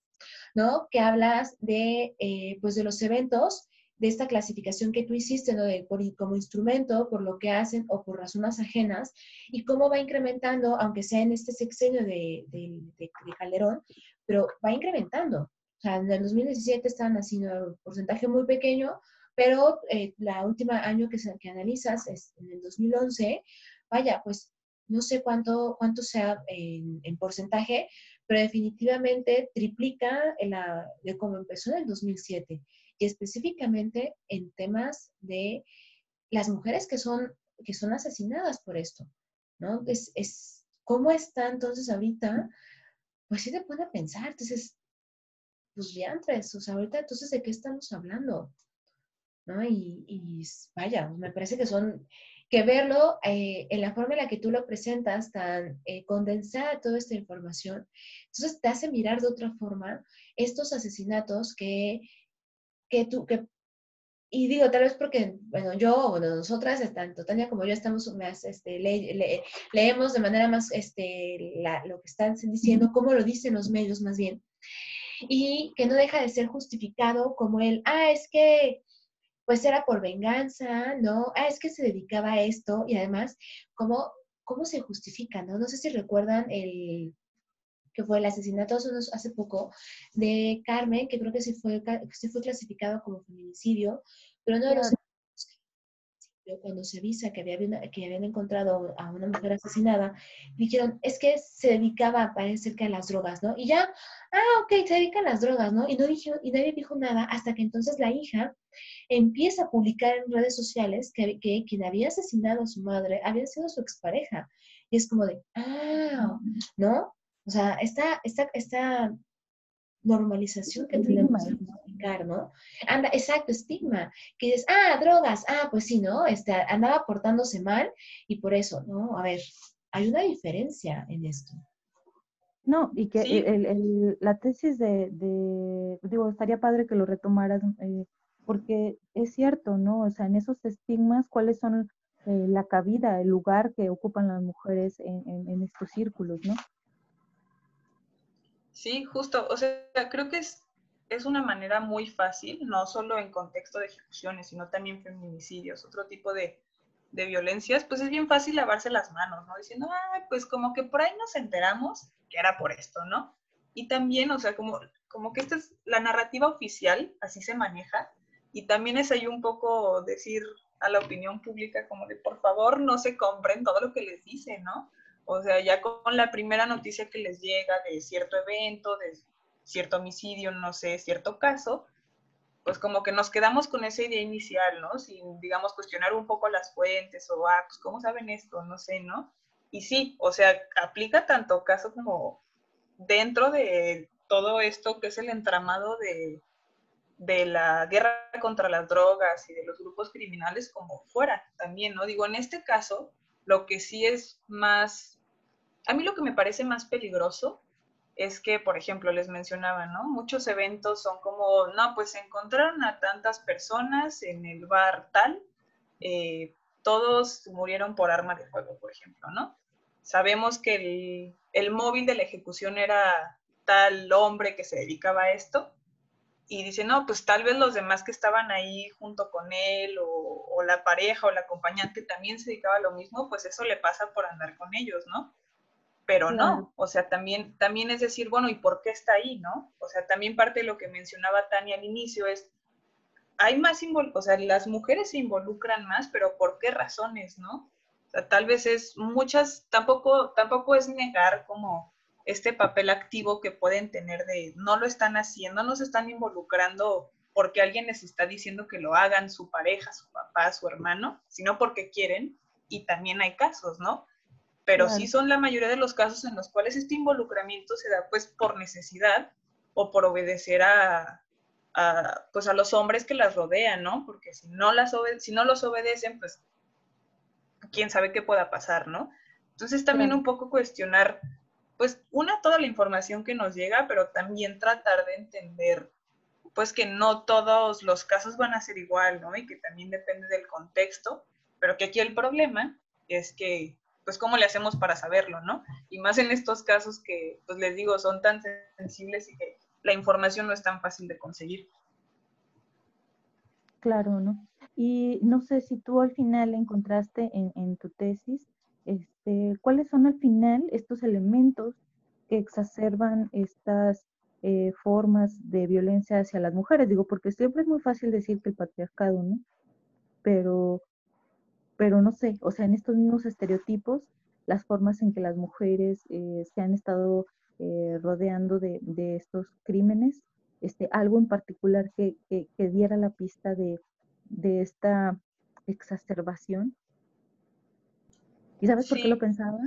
¿no? Que hablas de, eh, pues de los eventos de esta clasificación que tú hiciste, ¿no? De, por, como instrumento, por lo que hacen o por razones ajenas, y cómo va incrementando, aunque sea en este sexenio de, de, Calderón, pero va incrementando. Sea, en el 2017 estaban haciendo un porcentaje muy pequeño, pero eh, la última año que, que analizas es en el 2011, vaya, pues no sé cuánto, cuánto sea en, en porcentaje, pero definitivamente triplica la, de cómo empezó en el 2007 y específicamente en temas de las mujeres que son, que son asesinadas por esto, ¿no? Es, es, ¿Cómo está entonces ahorita? Pues sí te pone a pensar, entonces, pues diantres, o sea, ahorita entonces de qué estamos hablando, ¿no? Y, y vaya, me parece que son, que verlo eh, en la forma en la que tú lo presentas, tan eh, condensada toda esta información, entonces te hace mirar de otra forma estos asesinatos que que tú, que, y digo, tal vez porque, bueno, yo, bueno, nosotras, tanto Tania como yo, estamos más, este, leemos de manera más, este, lo que están diciendo, cómo lo dicen los medios más bien, y que no deja de ser justificado como el, ah, es que, pues era por venganza, ¿no? Ah, es que se dedicaba a esto, y además, ¿cómo, cómo se justifica, no? No sé si recuerdan el, que fue el asesinato hace poco de Carmen, que creo que sí fue, sí fue clasificado como feminicidio, pero no de los cuando se avisa que, había, que habían encontrado a una mujer asesinada, dijeron, es que se dedicaba, parece que a las drogas, ¿no? Y ya, ah, ok, se dedica a las drogas, ¿no? Y, no dijo, y nadie dijo nada hasta que entonces la hija empieza a publicar en redes sociales que, que quien había asesinado a su madre había sido su expareja. Y es como de, ah, ¿no? O sea, esta, esta, esta normalización que tenemos ¿no? Anda, exacto, estigma, que dices, ah, drogas, ah, pues sí, ¿no? Este, andaba portándose mal y por eso, ¿no? A ver, hay una diferencia en esto. No, y que el, el, la tesis de, de, digo, estaría padre que lo retomaras, eh, porque es cierto, ¿no? O sea, en esos estigmas, ¿cuáles son eh, la cabida, el lugar que ocupan las mujeres en, en estos círculos, ¿no? Sí, justo. O sea, creo que es, es una manera muy fácil, no solo en contexto de ejecuciones, sino también feminicidios, otro tipo de, de violencias, pues es bien fácil lavarse las manos, ¿no? Diciendo, ah, pues como que por ahí nos enteramos que era por esto, ¿no? Y también, o sea, como, como que esta es la narrativa oficial, así se maneja, y también es ahí un poco decir a la opinión pública como de, por favor, no se compren todo lo que les dicen, ¿no? O sea, ya con la primera noticia que les llega de cierto evento, de cierto homicidio, no sé, cierto caso, pues como que nos quedamos con esa idea inicial, ¿no? Sin, digamos, cuestionar un poco las fuentes o, ah, pues, ¿cómo saben esto? No sé, ¿no? Y sí, o sea, aplica tanto caso como dentro de todo esto que es el entramado de, de la guerra contra las drogas y de los grupos criminales como fuera también, ¿no? Digo, en este caso, lo que sí es más, a mí lo que me parece más peligroso es que, por ejemplo, les mencionaba, ¿no? Muchos eventos son como, no, pues encontraron a tantas personas en el bar tal, eh, todos murieron por arma de fuego, por ejemplo, ¿no? Sabemos que el, el móvil de la ejecución era tal hombre que se dedicaba a esto, y dice, no, pues tal vez los demás que estaban ahí junto con él o, la pareja o la acompañante también se dedicaba a lo mismo, pues eso le pasa por andar con ellos, ¿no? Pero no, o sea, también, también es decir, bueno, ¿y por qué está ahí, no? O sea, también parte de lo que mencionaba Tania al inicio es, hay más, o sea, las mujeres se involucran más, pero ¿por qué razones, no? O sea, tal vez es muchas, tampoco, tampoco es negar como este papel activo que pueden tener de no lo están haciendo, no se están involucrando porque alguien les está diciendo que lo hagan, su pareja, su papá, su hermano, sino porque quieren, y también hay casos, ¿no? Pero sí son la mayoría de los casos en los cuales este involucramiento se da pues por necesidad o por obedecer a, pues a los hombres que las rodean, ¿no? Porque si no, las si no los obedecen, pues quién sabe qué pueda pasar, ¿no? Entonces también un poco cuestionar pues, una, toda la información que nos llega, pero también tratar de entender, pues, que no todos los casos van a ser igual, ¿no? Y que también depende del contexto, pero que aquí el problema es que, pues, ¿cómo le hacemos para saberlo, ¿no? Y más en estos casos que, pues, les digo, son tan sensibles y que la información no es tan fácil de conseguir. Claro, ¿no? Y no sé si tú al final encontraste en, tu tesis, este, ¿cuáles son al final estos elementos que exacerban estas eh, formas de violencia hacia las mujeres? Digo, porque siempre es muy fácil decir que el patriarcado, ¿no? Pero, pero no sé, o sea, en estos mismos estereotipos, las formas en que las mujeres eh, se han estado eh, rodeando de, de, estos crímenes, este, algo en particular que, diera la pista de, esta exacerbación. ¿Y sabes por qué lo pensaba?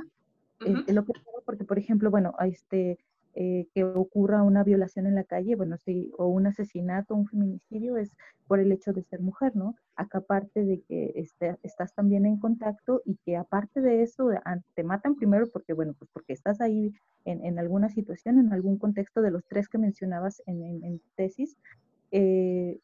Eh, lo pensaba porque, por ejemplo, bueno, este, eh, que ocurra una violación en la calle, bueno, sí, o un asesinato, un feminicidio, es por el hecho de ser mujer, ¿no? Acá aparte de que este, estás también en contacto y que aparte de eso, te matan primero porque, bueno, pues porque estás ahí en, alguna situación, en algún contexto de los tres que mencionabas en, en, tesis, eh,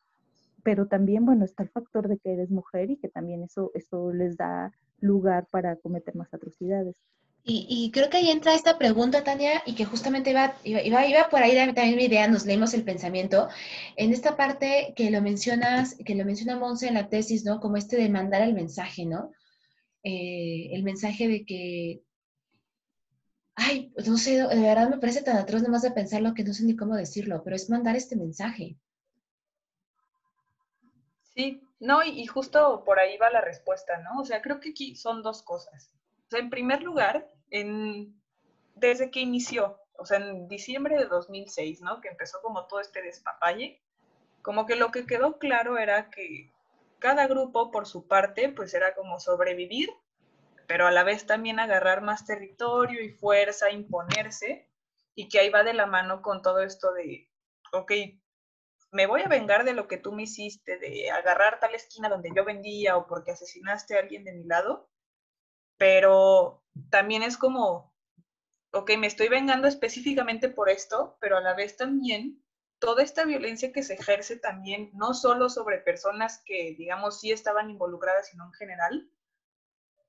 pero también, bueno, está el factor de que eres mujer y que también eso, eso les da lugar para cometer más atrocidades. Y, creo que ahí entra esta pregunta, Tania, y que justamente iba, iba, iba por ahí también mi idea, nos leímos el pensamiento, en esta parte que lo mencionas, que lo menciona Monse en la tesis, ¿no? Como este de mandar el mensaje, ¿no? Eh, el mensaje de que, ay, pues no sé, de verdad me parece tan atroz nomás de pensarlo que no sé ni cómo decirlo, pero es mandar este mensaje. Sí, no, y, y justo por ahí va la respuesta, ¿no? O sea, creo que aquí son dos cosas en primer lugar, desde que inició, o sea, en diciembre de 2006, ¿no? Que empezó como todo este despapalle, como que lo que quedó claro era que cada grupo por su parte, pues era como sobrevivir, pero a la vez también agarrar más territorio y fuerza, imponerse, y que ahí va de la mano con todo esto de, ok, me voy a vengar de lo que tú me hiciste, de agarrar tal esquina donde yo vendía o porque asesinaste a alguien de mi lado, pero también es como, ok, me estoy vengando específicamente por esto, pero a la vez también toda esta violencia que se ejerce también, no solo sobre personas que, digamos, sí estaban involucradas, sino en general.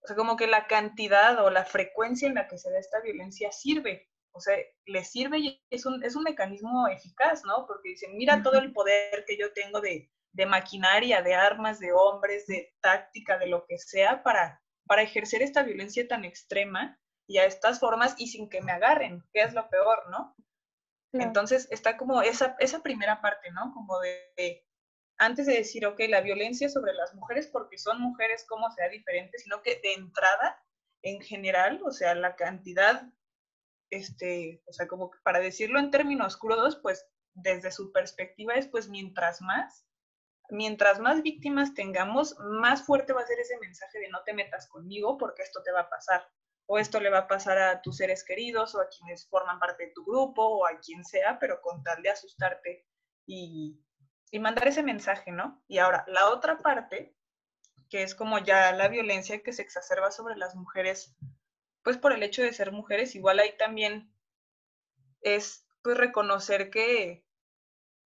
O sea, como que la cantidad o la frecuencia en la que se da esta violencia sirve. O sea, le sirve y es un, es un mecanismo eficaz, ¿no? Porque dicen, mira todo el poder que yo tengo de, de maquinaria, de armas, de hombres, de táctica, de lo que sea, para para ejercer esta violencia tan extrema y a estas formas y sin que me agarren, que es lo peor, ¿no? Entonces está como esa, esa primera parte, ¿no? Como de, antes de decir, ok, la violencia sobre las mujeres porque son mujeres, como sea diferente, sino que de entrada, en general, o sea, la cantidad, este, o sea, como para decirlo en términos crudos, pues desde su perspectiva es, pues mientras más, mientras más víctimas tengamos, más fuerte va a ser ese mensaje de no te metas conmigo porque esto te va a pasar. O esto le va a pasar a tus seres queridos o a quienes forman parte de tu grupo o a quien sea, pero con tal de asustarte y, y mandar ese mensaje, ¿no? Y ahora, la otra parte, que es como ya la violencia que se exacerba sobre las mujeres, pues por el hecho de ser mujeres, igual ahí también es pues reconocer que,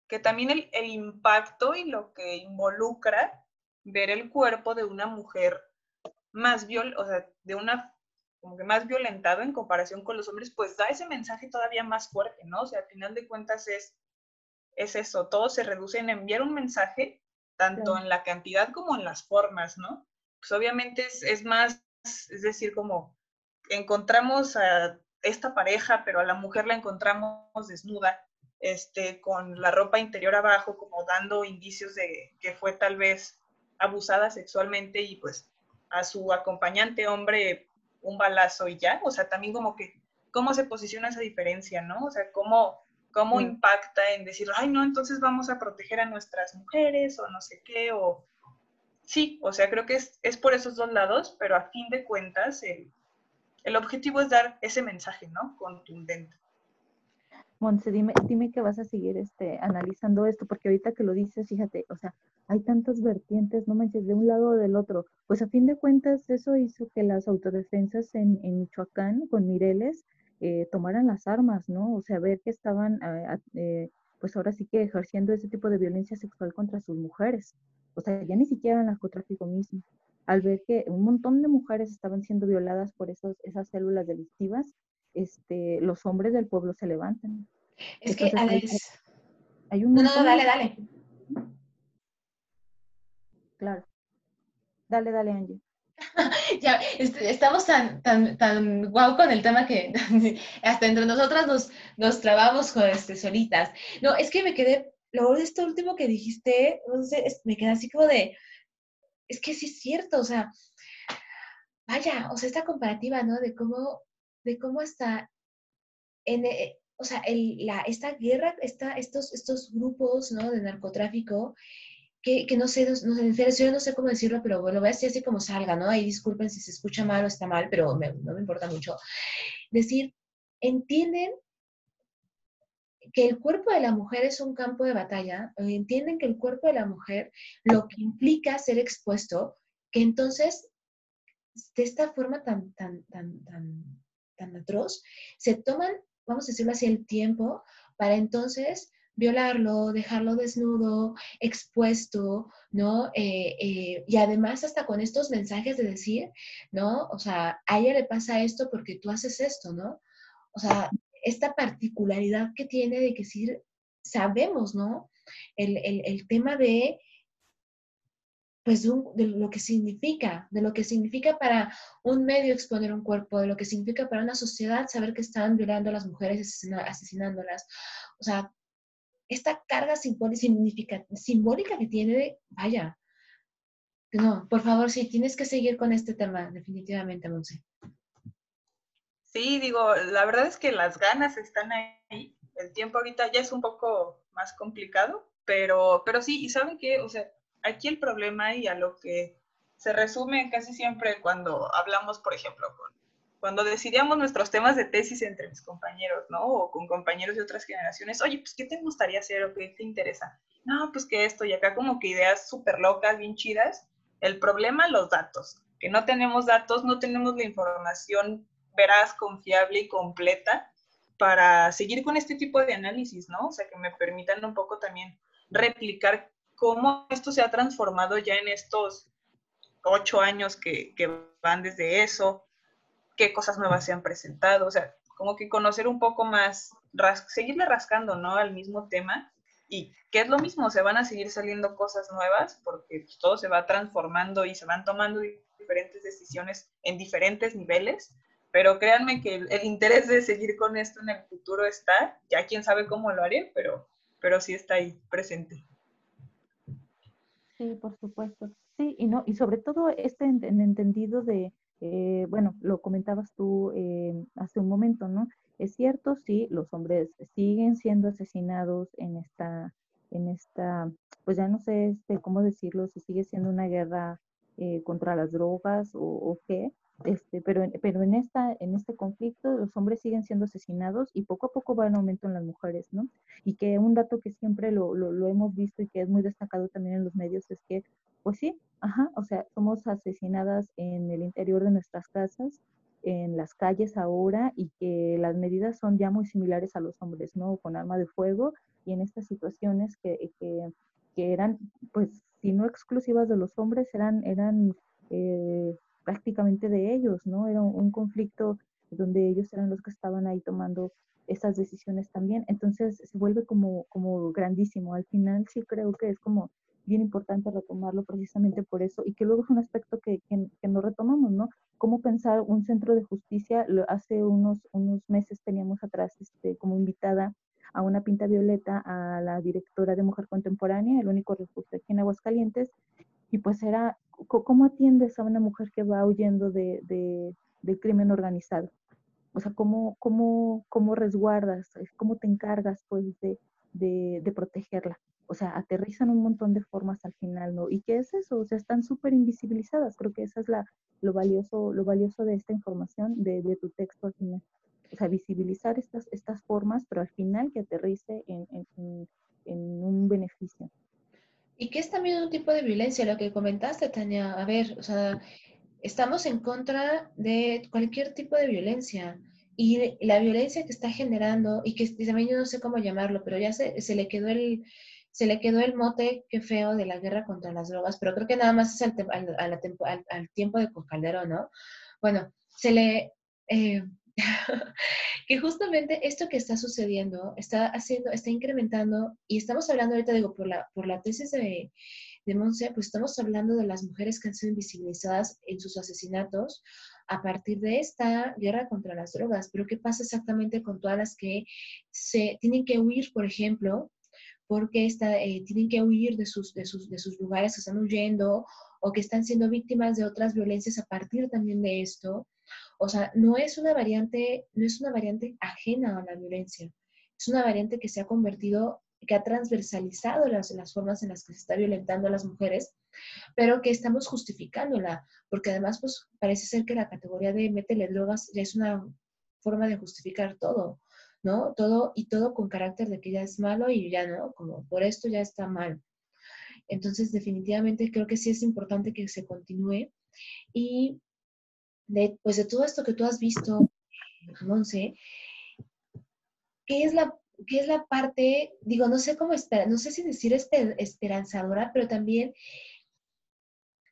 que también el, impacto y lo que involucra ver el cuerpo de una mujer más viol, o sea, de una como que más violentado en comparación con los hombres, pues da ese mensaje todavía más fuerte, ¿no? O sea, al final de cuentas es, es eso, todo se reduce en enviar un mensaje, tanto en la cantidad como en las formas, ¿no? Pues obviamente es, es más, es decir, como encontramos a esta pareja, pero a la mujer la encontramos desnuda, este, con la ropa interior abajo, como dando indicios de que fue tal vez abusada sexualmente y pues a su acompañante hombre un balazo y ya, o sea, también como que, ¿cómo se posiciona esa diferencia, no? O sea, ¿cómo, cómo impacta en decir, ay, no, entonces vamos a proteger a nuestras mujeres o no sé qué, o... Sí, o sea, creo que es, es por esos dos lados, pero a fin de cuentas el, el objetivo es dar ese mensaje, ¿no? Contundente. Montse, dime, dime que vas a seguir este, analizando esto, porque ahorita que lo dices, fíjate, o sea, hay tantas vertientes, no manches, de un lado o del otro. Pues a fin de cuentas, eso hizo que las autodefensas en, en Michoacán, con Mireles, eh, tomaran las armas, ¿no? O sea, ver que estaban, ah, eh, pues ahora sí que ejerciendo ese tipo de violencia sexual contra sus mujeres. O sea, ya ni siquiera el narcotráfico mismo. Al ver que un montón de mujeres estaban siendo violadas por esos, esas células delictivas, este, los hombres del pueblo se levantan. Es que. Hay, un no, no, dale, dale. Claro. Dale, dale, Angie. ya, este, estamos tan, tan, tan guau con el tema que hasta entre nosotras nos, nos trabamos con este, solitas. No, es que me quedé, luego de esto último que dijiste, no sé, me quedé así como de, es que sí es cierto, o sea, vaya, o sea, esta comparativa, ¿no? De cómo, de cómo hasta en, eh, o sea, el, la, esta guerra, esta, estos, estos grupos, ¿no? De narcotráfico, que, no sé, no, en serio, no sé cómo decirlo, pero bueno, voy a decir así como salga, ¿no? Ahí disculpen si se escucha mal o está mal, pero no me importa mucho. Decir, entienden que el cuerpo de la mujer es un campo de batalla, entienden que el cuerpo de la mujer lo que implica ser expuesto, que entonces de esta forma tan, tan, tan, tan, tan atroz, se toman, vamos a decirlo así, el tiempo para entonces violarlo, dejarlo desnudo, expuesto, ¿no? Eh, eh, y además hasta con estos mensajes de decir, ¿no? O sea, a ella le pasa esto porque tú haces esto, ¿no? O sea, esta particularidad que tiene de que sí sabemos, ¿no? El, el tema de pues de, lo que significa, de lo que significa para un medio exponer un cuerpo, de lo que significa para una sociedad saber que están violando a las mujeres, asesinándolas. O sea, esta carga simbólica, simbólica que tiene, vaya, no, por favor, sí, tienes que seguir con este tema, definitivamente, Monse. Sí, digo, la verdad es que las ganas están ahí. El tiempo ahorita ya es un poco más complicado, pero, pero sí, y saben que, o sea, aquí el problema y a lo que se resume casi siempre cuando hablamos, por ejemplo, con cuando decidíamos nuestros temas de tesis entre mis compañeros, ¿no? O con compañeros de otras generaciones, oye, pues, ¿qué te gustaría hacer o qué te interesa? No, pues que esto, y acá como que ideas súper locas, bien chidas. El problema, los datos, que no tenemos datos, no tenemos la información veraz, confiable y completa para seguir con este tipo de análisis, ¿no? O sea, que me permitan un poco también replicar cómo esto se ha transformado ya en estos ocho años que, que van desde eso, qué cosas nuevas se han presentado, o sea, como que conocer un poco más, seguirle rascando, ¿no? Al mismo tema y que es lo mismo, se van a seguir saliendo cosas nuevas porque pues, todo se va transformando y se van tomando diferentes decisiones en diferentes niveles, pero créanme que el, el, interés de seguir con esto en el futuro está, ya quién sabe cómo lo haré, pero, pero sí está ahí presente. Sí, por supuesto. Sí, y no, y sobre todo este en entendido de, eh, bueno, lo comentabas tú eh, hace un momento, ¿no? Es cierto, sí, los hombres siguen siendo asesinados en esta, en esta, pues ya no sé este, cómo decirlo, si sigue siendo una guerra eh, contra las drogas o, qué, este, pero, pero en, esta, en este conflicto los hombres siguen siendo asesinados y poco a poco va en aumento en las mujeres, ¿no? Y que un dato que siempre lo, lo, lo hemos visto y que es muy destacado también en los medios es que, pues sí, Ajá, o sea, somos asesinadas en el interior de nuestras casas, en las calles ahora y que las medidas son ya muy similares a los hombres, ¿no? Con arma de fuego y en estas situaciones que, que, que eran, pues, si no exclusivas de los hombres, eran, eran eh, prácticamente de ellos, ¿no? Era un, conflicto donde ellos eran los que estaban ahí tomando esas decisiones también. Entonces se vuelve como, grandísimo. Al final sí creo que es como bien importante retomarlo precisamente por eso y que luego es un aspecto que, no retomamos, ¿no? Cómo pensar un centro de justicia, hace unos, unos meses teníamos atrás este, como invitada a una pinta violeta a la directora de Mujer Contemporánea, el único refugio aquí en Aguascalientes, y pues era, ¿cómo atiendes a una mujer que va huyendo de, de, del crimen organizado? O sea, ¿cómo, cómo, cómo resguardas, cómo te encargas pues de, de, de protegerla? o sea, aterrizan un montón de formas al final, ¿no? ¿Y qué es eso? O sea, están súper invisibilizadas. Creo que eso es la, lo, valioso, lo valioso de esta información, de, de, tu texto al final. O sea, visibilizar estas, estas formas, pero al final que aterrice en, en, en un beneficio. Y que es también un tipo de violencia, lo que comentaste, Tania. A ver, o sea, estamos en contra de cualquier tipo de violencia. y la violencia que está generando, y que también yo no sé cómo llamarlo, pero ya se, se le quedó el, se le quedó el mote, qué feo, de la guerra contra las drogas, pero creo que nada más es al, al, al tiempo de Calderón, ¿no? Bueno, se le... Eh, que justamente esto que está sucediendo está haciendo, está incrementando, y estamos hablando ahorita, digo, por la, por la tesis de, de Monse, pues estamos hablando de las mujeres que han sido invisibilizadas en sus asesinatos a partir de esta guerra contra las drogas. Pero ¿qué pasa exactamente con todas las que se tienen que huir, por ejemplo, porque está, eh, tienen que huir de sus, de, sus, de sus lugares, que están huyendo o que están siendo víctimas de otras violencias a partir también de esto? O sea, no es una variante, no es una variante ajena a la violencia, es una variante que se ha convertido, que ha transversalizado las, las formas en las que se está violentando a las mujeres, pero que estamos justificándola, porque además, pues parece ser que la categoría de métele drogas ya es una forma de justificar todo, ¿no? Todo y todo con carácter de que ya es malo y ya no, como por esto ya está mal. Entonces, definitivamente creo que sí es importante que se continúe y de, pues de todo esto que tú has visto, Monse, ¿qué es la, qué es la parte, digo, no sé cómo esperar, no sé si decir esperanzadora, pero también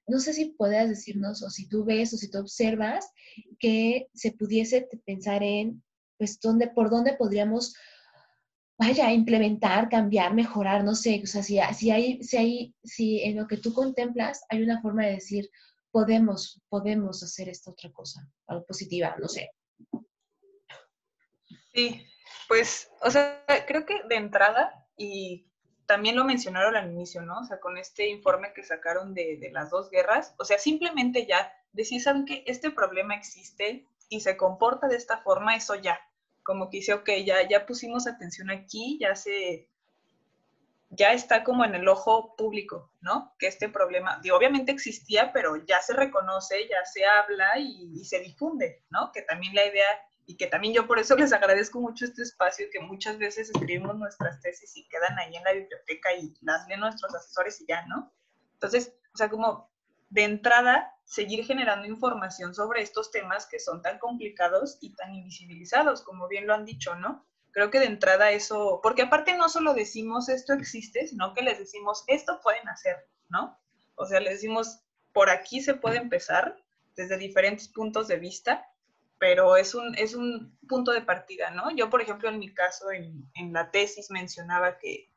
no sé si puedas decirnos o si tú ves o si tú observas que se pudiese pensar en, pues, dónde, por dónde podríamos, vaya, implementar, cambiar, mejorar, no sé, o sea, si, si, hay, si, hay, si en lo que tú contemplas hay una forma de decir, podemos, podemos hacer esta otra cosa, algo positiva, no sé. Sí, pues, o sea, creo que de entrada, y también lo mencionaron al inicio, ¿no? O sea, con este informe que sacaron de, de las dos guerras, o sea, simplemente ya decir, ¿saben que este problema existe y se comporta de esta forma? Eso ya, como que dice, ok, ya, ya pusimos atención aquí, ya se, ya está como en el ojo público, ¿no? Que este problema, obviamente existía, pero ya se reconoce, ya se habla y, se difunde, ¿no? Que también la idea, y que también yo por eso les agradezco mucho este espacio, que muchas veces escribimos nuestras tesis y quedan ahí en la biblioteca y las leen nuestros asesores y ya, ¿no? Entonces, o sea, como de entrada, seguir generando información sobre estos temas que son tan complicados y tan invisibilizados, como bien lo han dicho, ¿no? Creo que de entrada eso, porque aparte no solo decimos esto existe, sino que les decimos esto pueden hacer, ¿no? O sea, les decimos por aquí se puede empezar desde diferentes puntos de vista, pero es un, es un punto de partida, ¿no? Yo, por ejemplo, en mi caso, en, en la tesis mencionaba que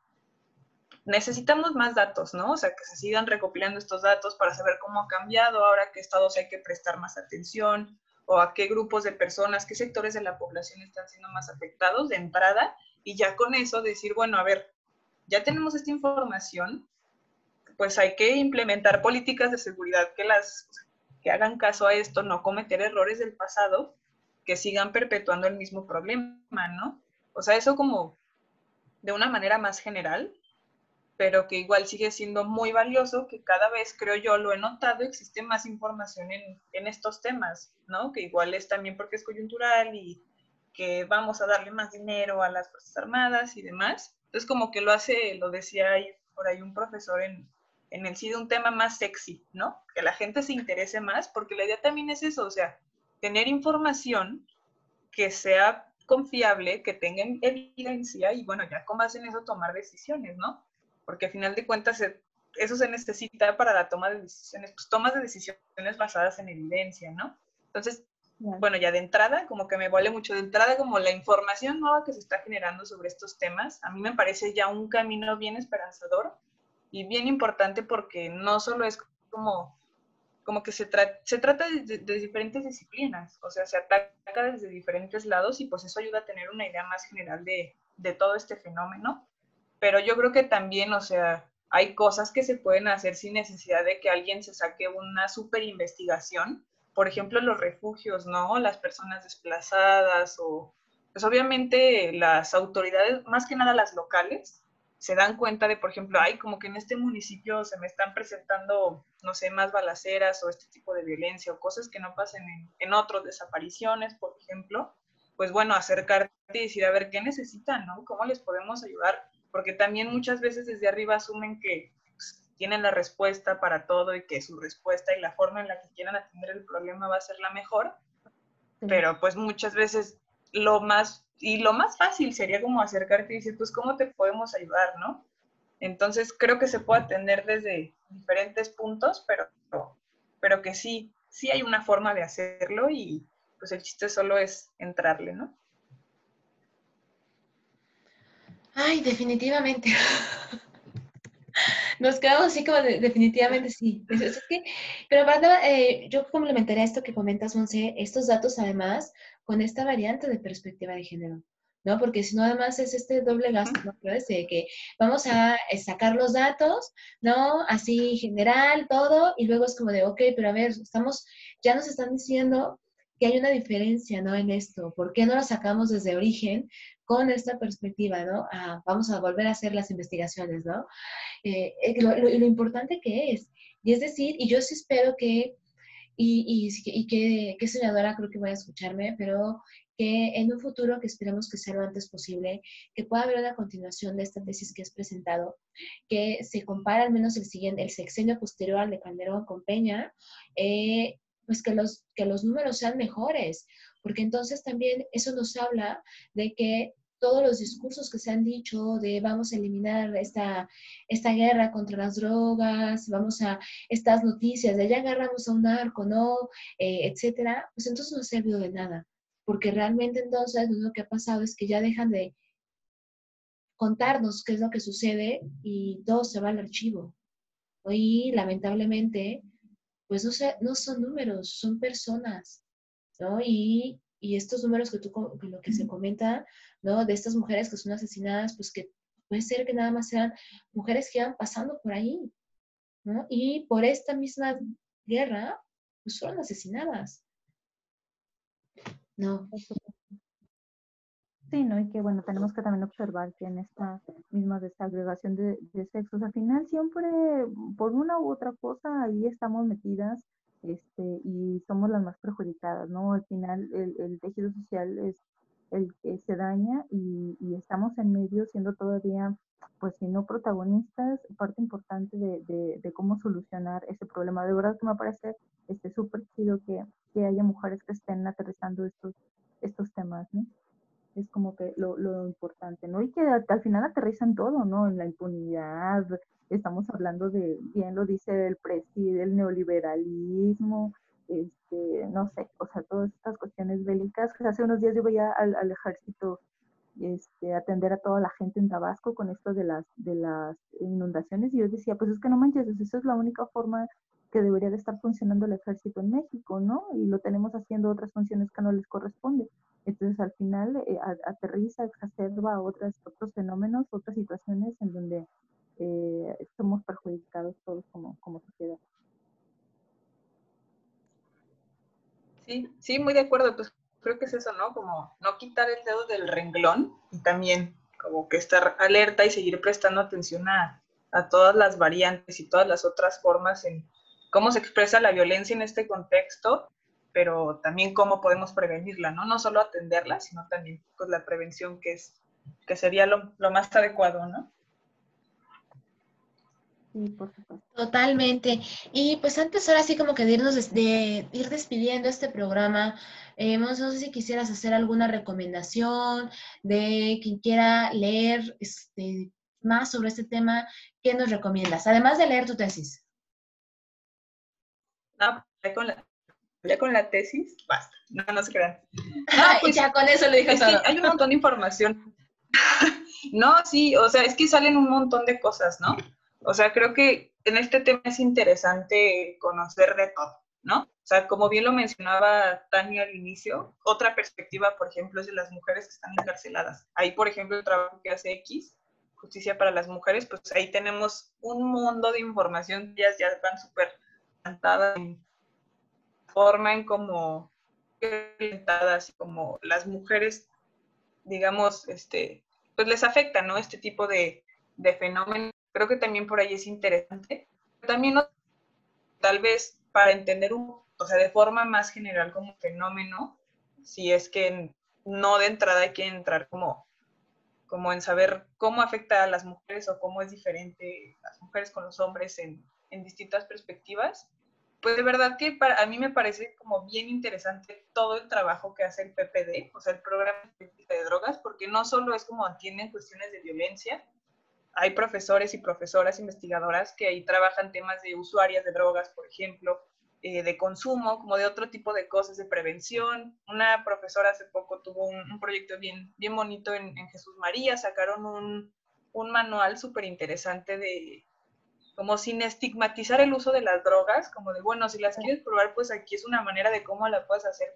necesitamos más datos, ¿no? O sea, que se sigan recopilando estos datos para saber cómo ha cambiado, ahora qué estados hay que prestar más atención, o a qué grupos de personas, qué sectores de la población están siendo más afectados de entrada y ya con eso decir, bueno, a ver, ya tenemos esta información, pues hay que implementar políticas de seguridad que las que hagan caso a esto, no cometer errores del pasado que sigan perpetuando el mismo problema, ¿no? O sea, eso como de una manera más general, pero que igual sigue siendo muy valioso, que cada vez, creo yo, lo he notado, existe más información en, en, estos temas, ¿no? Que igual es también porque es coyuntural y que vamos a darle más dinero a las Fuerzas Armadas y demás. Entonces, como que lo hace, lo decía ahí, por ahí un profesor en, en el sí un tema más sexy, ¿no? Que la gente se interese más, porque la idea también es eso, o sea, tener información que sea confiable, que tenga evidencia y bueno, ya con base en eso tomar decisiones, ¿no? Porque al final de cuentas eso se necesita para la toma de decisiones, pues tomas de decisiones basadas en evidencia, ¿no? Entonces, bueno, ya de entrada, como que me vale mucho de entrada, como la información nueva que se está generando sobre estos temas, a mí me parece ya un camino bien esperanzador y bien importante porque no solo es como, como que se, se trata de, de, diferentes disciplinas, o sea, se ataca desde diferentes lados y pues eso ayuda a tener una idea más general de, de todo este fenómeno pero yo creo que también, o sea, hay cosas que se pueden hacer sin necesidad de que alguien se saque una super investigación. Por ejemplo, los refugios, ¿no? Las personas desplazadas o, pues obviamente las autoridades, más que nada las locales, se dan cuenta de, por ejemplo, ay, como que en este municipio se me están presentando, no sé, más balaceras o este tipo de violencia o cosas que no pasen en, en otros, desapariciones, por ejemplo. Pues bueno, acercarte y decir, a ver, ¿qué necesitan, no? ¿Cómo les podemos ayudar? Porque también muchas veces desde arriba asumen que pues, tienen la respuesta para todo y que su respuesta y la forma en la que quieran atender el problema va a ser la mejor, pero pues muchas veces lo más, y lo más fácil sería como acercarte y decir, pues, ¿cómo te podemos ayudar, no? Entonces, creo que se puede atender desde diferentes puntos, pero, pero que sí, sí hay una forma de hacerlo y pues el chiste solo es entrarle, ¿no? Ay, definitivamente. Nos quedamos así como definitivamente sí. pero para, eh, yo complementaría esto que comentas, Monse, estos datos además con esta variante de perspectiva de género. ¿no? Porque si no, además es este doble gasto, ¿no? De que vamos a eh, sacar los datos, ¿no? Así general, todo, y luego es como de, ok, pero a ver, estamos, ya nos están diciendo que hay una diferencia, ¿no? En esto. ¿Por qué no lo sacamos desde origen con esta perspectiva, ¿no? vamos a volver a hacer las investigaciones, ¿no? Eh, eh, lo, lo, importante que es. Y es decir, y yo sí espero que, y, y, y que, que soñadora creo que voy a escucharme, pero que en un futuro, que esperemos que sea lo antes posible, que pueda haber una continuación de esta tesis que has presentado, que se compara al menos el siguiente, el sexenio posterior al de Calderón con Peña, eh, pues que los, que los números sean mejores, porque entonces también eso nos habla de que todos los discursos que se han dicho de vamos a eliminar esta, esta guerra contra las drogas, vamos a estas noticias de ya agarramos a un narco, ¿no? Eh, etcétera, pues entonces no ha servido de nada porque realmente entonces lo que ha pasado es que ya dejan de contarnos qué es lo que sucede y todo se va al archivo. Y lamentablemente, pues no, sé, no son números, son personas, ¿no? Y, estos números que tú, lo que se comenta, ¿no? De estas mujeres que son asesinadas, pues que puede ser que nada más sean mujeres que iban pasando por ahí, ¿no? Y por esta misma guerra, pues fueron asesinadas. No. Sí, ¿no? Y que bueno, tenemos que también observar que en esta misma desagregación de, sexos, al final siempre, por una u otra cosa, ahí estamos metidas este, y somos las más perjudicadas, ¿no? Al final el, tejido social es el que se daña y, estamos en medio siendo todavía, pues si no protagonistas, parte importante de, de, cómo solucionar ese problema. De verdad que me parece este súper chido que, que haya mujeres que estén aterrizando estos, estos temas, ¿no? Es como que lo, lo importante, ¿no? Y que al, final aterrizan todo, ¿no? En la impunidad, estamos hablando de, bien lo dice el presidente, el neoliberalismo, este, no sé, o sea, todas estas cuestiones bélicas. Hace unos días yo veía al, al ejército este, atender a toda la gente en Tabasco con esto de las, de las inundaciones y yo decía, pues es que no manches, eso es la única forma que debería de estar funcionando el ejército en México, ¿no? Y lo tenemos haciendo otras funciones que no les corresponde. Entonces, al final, eh, aterriza, exacerba otras, otros fenómenos, otras situaciones en donde eh, somos perjudicados todos como, como sociedad. Sí, sí, muy de acuerdo. Pues creo que es eso, ¿no? Como no quitar el dedo del renglón y también como que estar alerta y seguir prestando atención a, a todas las variantes y todas las otras formas en, cómo se expresa la violencia en este contexto, pero también cómo podemos prevenirla, ¿no? No solo atenderla, sino también pues, la prevención que, es, que sería lo, más adecuado, ¿no? Sí, por supuesto. Totalmente. Y pues antes ahora sí como que de, irnos de, ir despidiendo este programa, eh, no sé si quisieras hacer alguna recomendación de quien quiera leer este, más sobre este tema, ¿qué nos recomiendas? Además de leer tu tesis. No, ya con la, ya con la tesis, basta. No, no se crean. No, pues, ya con eso le dije todo. hay un montón de información. no, sí, o sea, es que salen un montón de cosas, ¿no? O sea, creo que en este tema es interesante conocer de todo, ¿no? O sea, como bien lo mencionaba Tania al inicio, otra perspectiva, por ejemplo, es de las mujeres que están encarceladas. Ahí, por ejemplo, el trabajo que hace X, Justicia para las Mujeres, pues ahí tenemos un mundo de información, ellas ya van súper en forma en como como las mujeres, digamos, este, pues les afecta, ¿no? Este tipo de, de fenómenos. Creo que también por ahí es interesante. También tal vez para entender un, o sea, de forma más general como fenómeno, si es que no de entrada hay que entrar como, como en saber cómo afecta a las mujeres o cómo es diferente las mujeres con los hombres en, en distintas perspectivas pues de verdad que para, a mí me parece como bien interesante todo el trabajo que hace el PPD, o sea, el programa de drogas, porque no solo es como atienden cuestiones de violencia, hay profesores y profesoras investigadoras que ahí trabajan temas de usuarias de drogas, por ejemplo, eh, de consumo, como de otro tipo de cosas, de prevención. Una profesora hace poco tuvo un, proyecto bien, bien bonito en, Jesús María, sacaron un, un manual súper interesante de como sin estigmatizar el uso de las drogas, como de, bueno, si las quieres probar, pues aquí es una manera de cómo la puedes hacer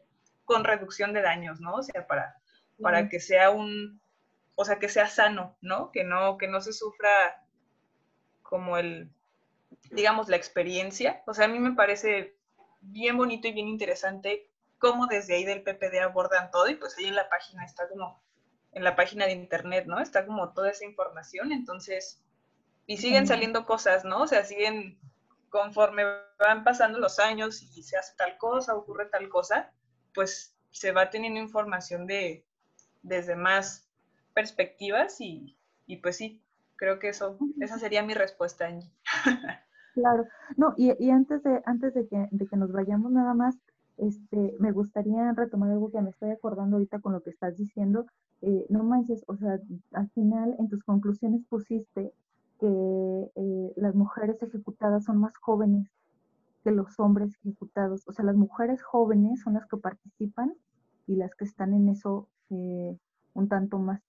con reducción de daños, ¿no? O sea, para, para que sea un, o sea, que sea sano, ¿no? Que no, que no se sufra como el, digamos, la experiencia. O sea, a mí me parece bien bonito y bien interesante cómo desde ahí del PPD abordan todo y pues ahí en la página está como, en la página de internet, ¿no? Está como toda esa información, entonces, y siguen saliendo cosas, ¿no? O sea, siguen conforme van pasando los años y se hace tal cosa, ocurre tal cosa, pues se va teniendo información de desde más perspectivas y, y pues sí, creo que eso, esa sería mi respuesta, Angie. Claro, no, y, y, antes de, antes de que, de que nos vayamos nada más, este, me gustaría retomar algo que me estoy acordando ahorita con lo que estás diciendo. Eh, no manches, o sea, al final en tus conclusiones pusiste que eh, las mujeres ejecutadas son más jóvenes que los hombres ejecutados. O sea, las mujeres jóvenes son las que participan y las que están en eso eh, un tanto más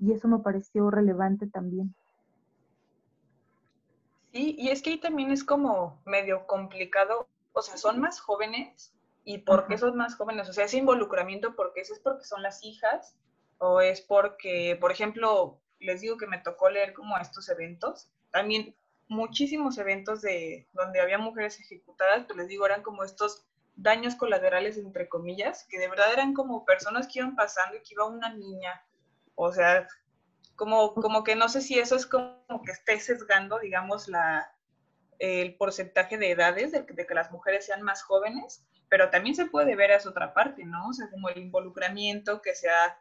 y eso me pareció relevante también. Sí, y es que ahí también es como medio complicado, o sea, son más jóvenes y por qué son más jóvenes, o sea, ese involucramiento, porque eso es porque son las hijas o es porque, por ejemplo, les digo que me tocó leer como estos eventos, también muchísimos eventos de donde había mujeres ejecutadas, pues les digo, eran como estos daños colaterales, entre comillas, que de verdad eran como personas que iban pasando y que iba una niña o sea, como, como que no sé si eso es como que esté sesgando, digamos, la, el porcentaje de edades, de, que las mujeres sean más jóvenes, pero también se puede ver a otra parte, ¿no? O sea, como el involucramiento que sea,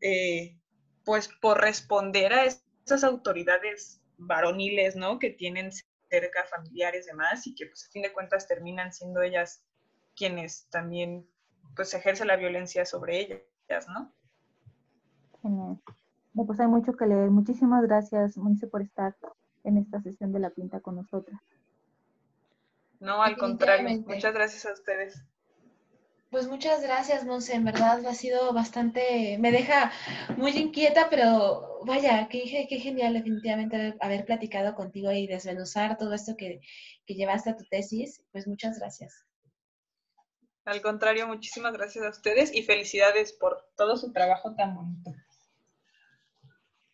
eh, pues, por responder a esas autoridades varoniles, ¿no? Que tienen cerca familiares y demás, y que, pues, a fin de cuentas terminan siendo ellas quienes también, pues, ejercen la violencia sobre ellas, ¿no? Genial. pues hay mucho que leer. Muchísimas gracias, Monse, por estar en esta sesión de la pinta con nosotras. No, al contrario, muchas gracias a ustedes. Pues muchas gracias, Monse, en verdad ha sido bastante, me deja muy inquieta, pero vaya, qué, qué genial definitivamente haber, platicado contigo y desmenuzar todo esto que, que llevaste a tu tesis. Pues muchas gracias. Al contrario, muchísimas gracias a ustedes y felicidades por todo su trabajo tan bonito.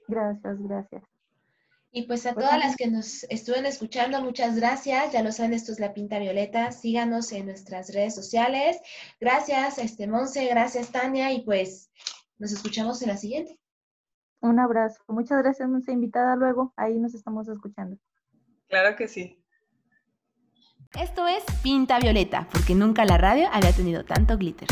Gracias, gracias. Y pues a pues todas las que nos estuvieron escuchando, muchas gracias. Ya lo saben, esto es La Pinta Violeta. Síganos en nuestras redes sociales. Gracias, este Monse, gracias Tania y pues nos escuchamos en la siguiente. Un abrazo. Muchas gracias, Monse. Invitada luego. Ahí nos estamos escuchando. Claro que sí. Esto es Pinta Violeta, porque nunca la radio había tenido tanto glitter.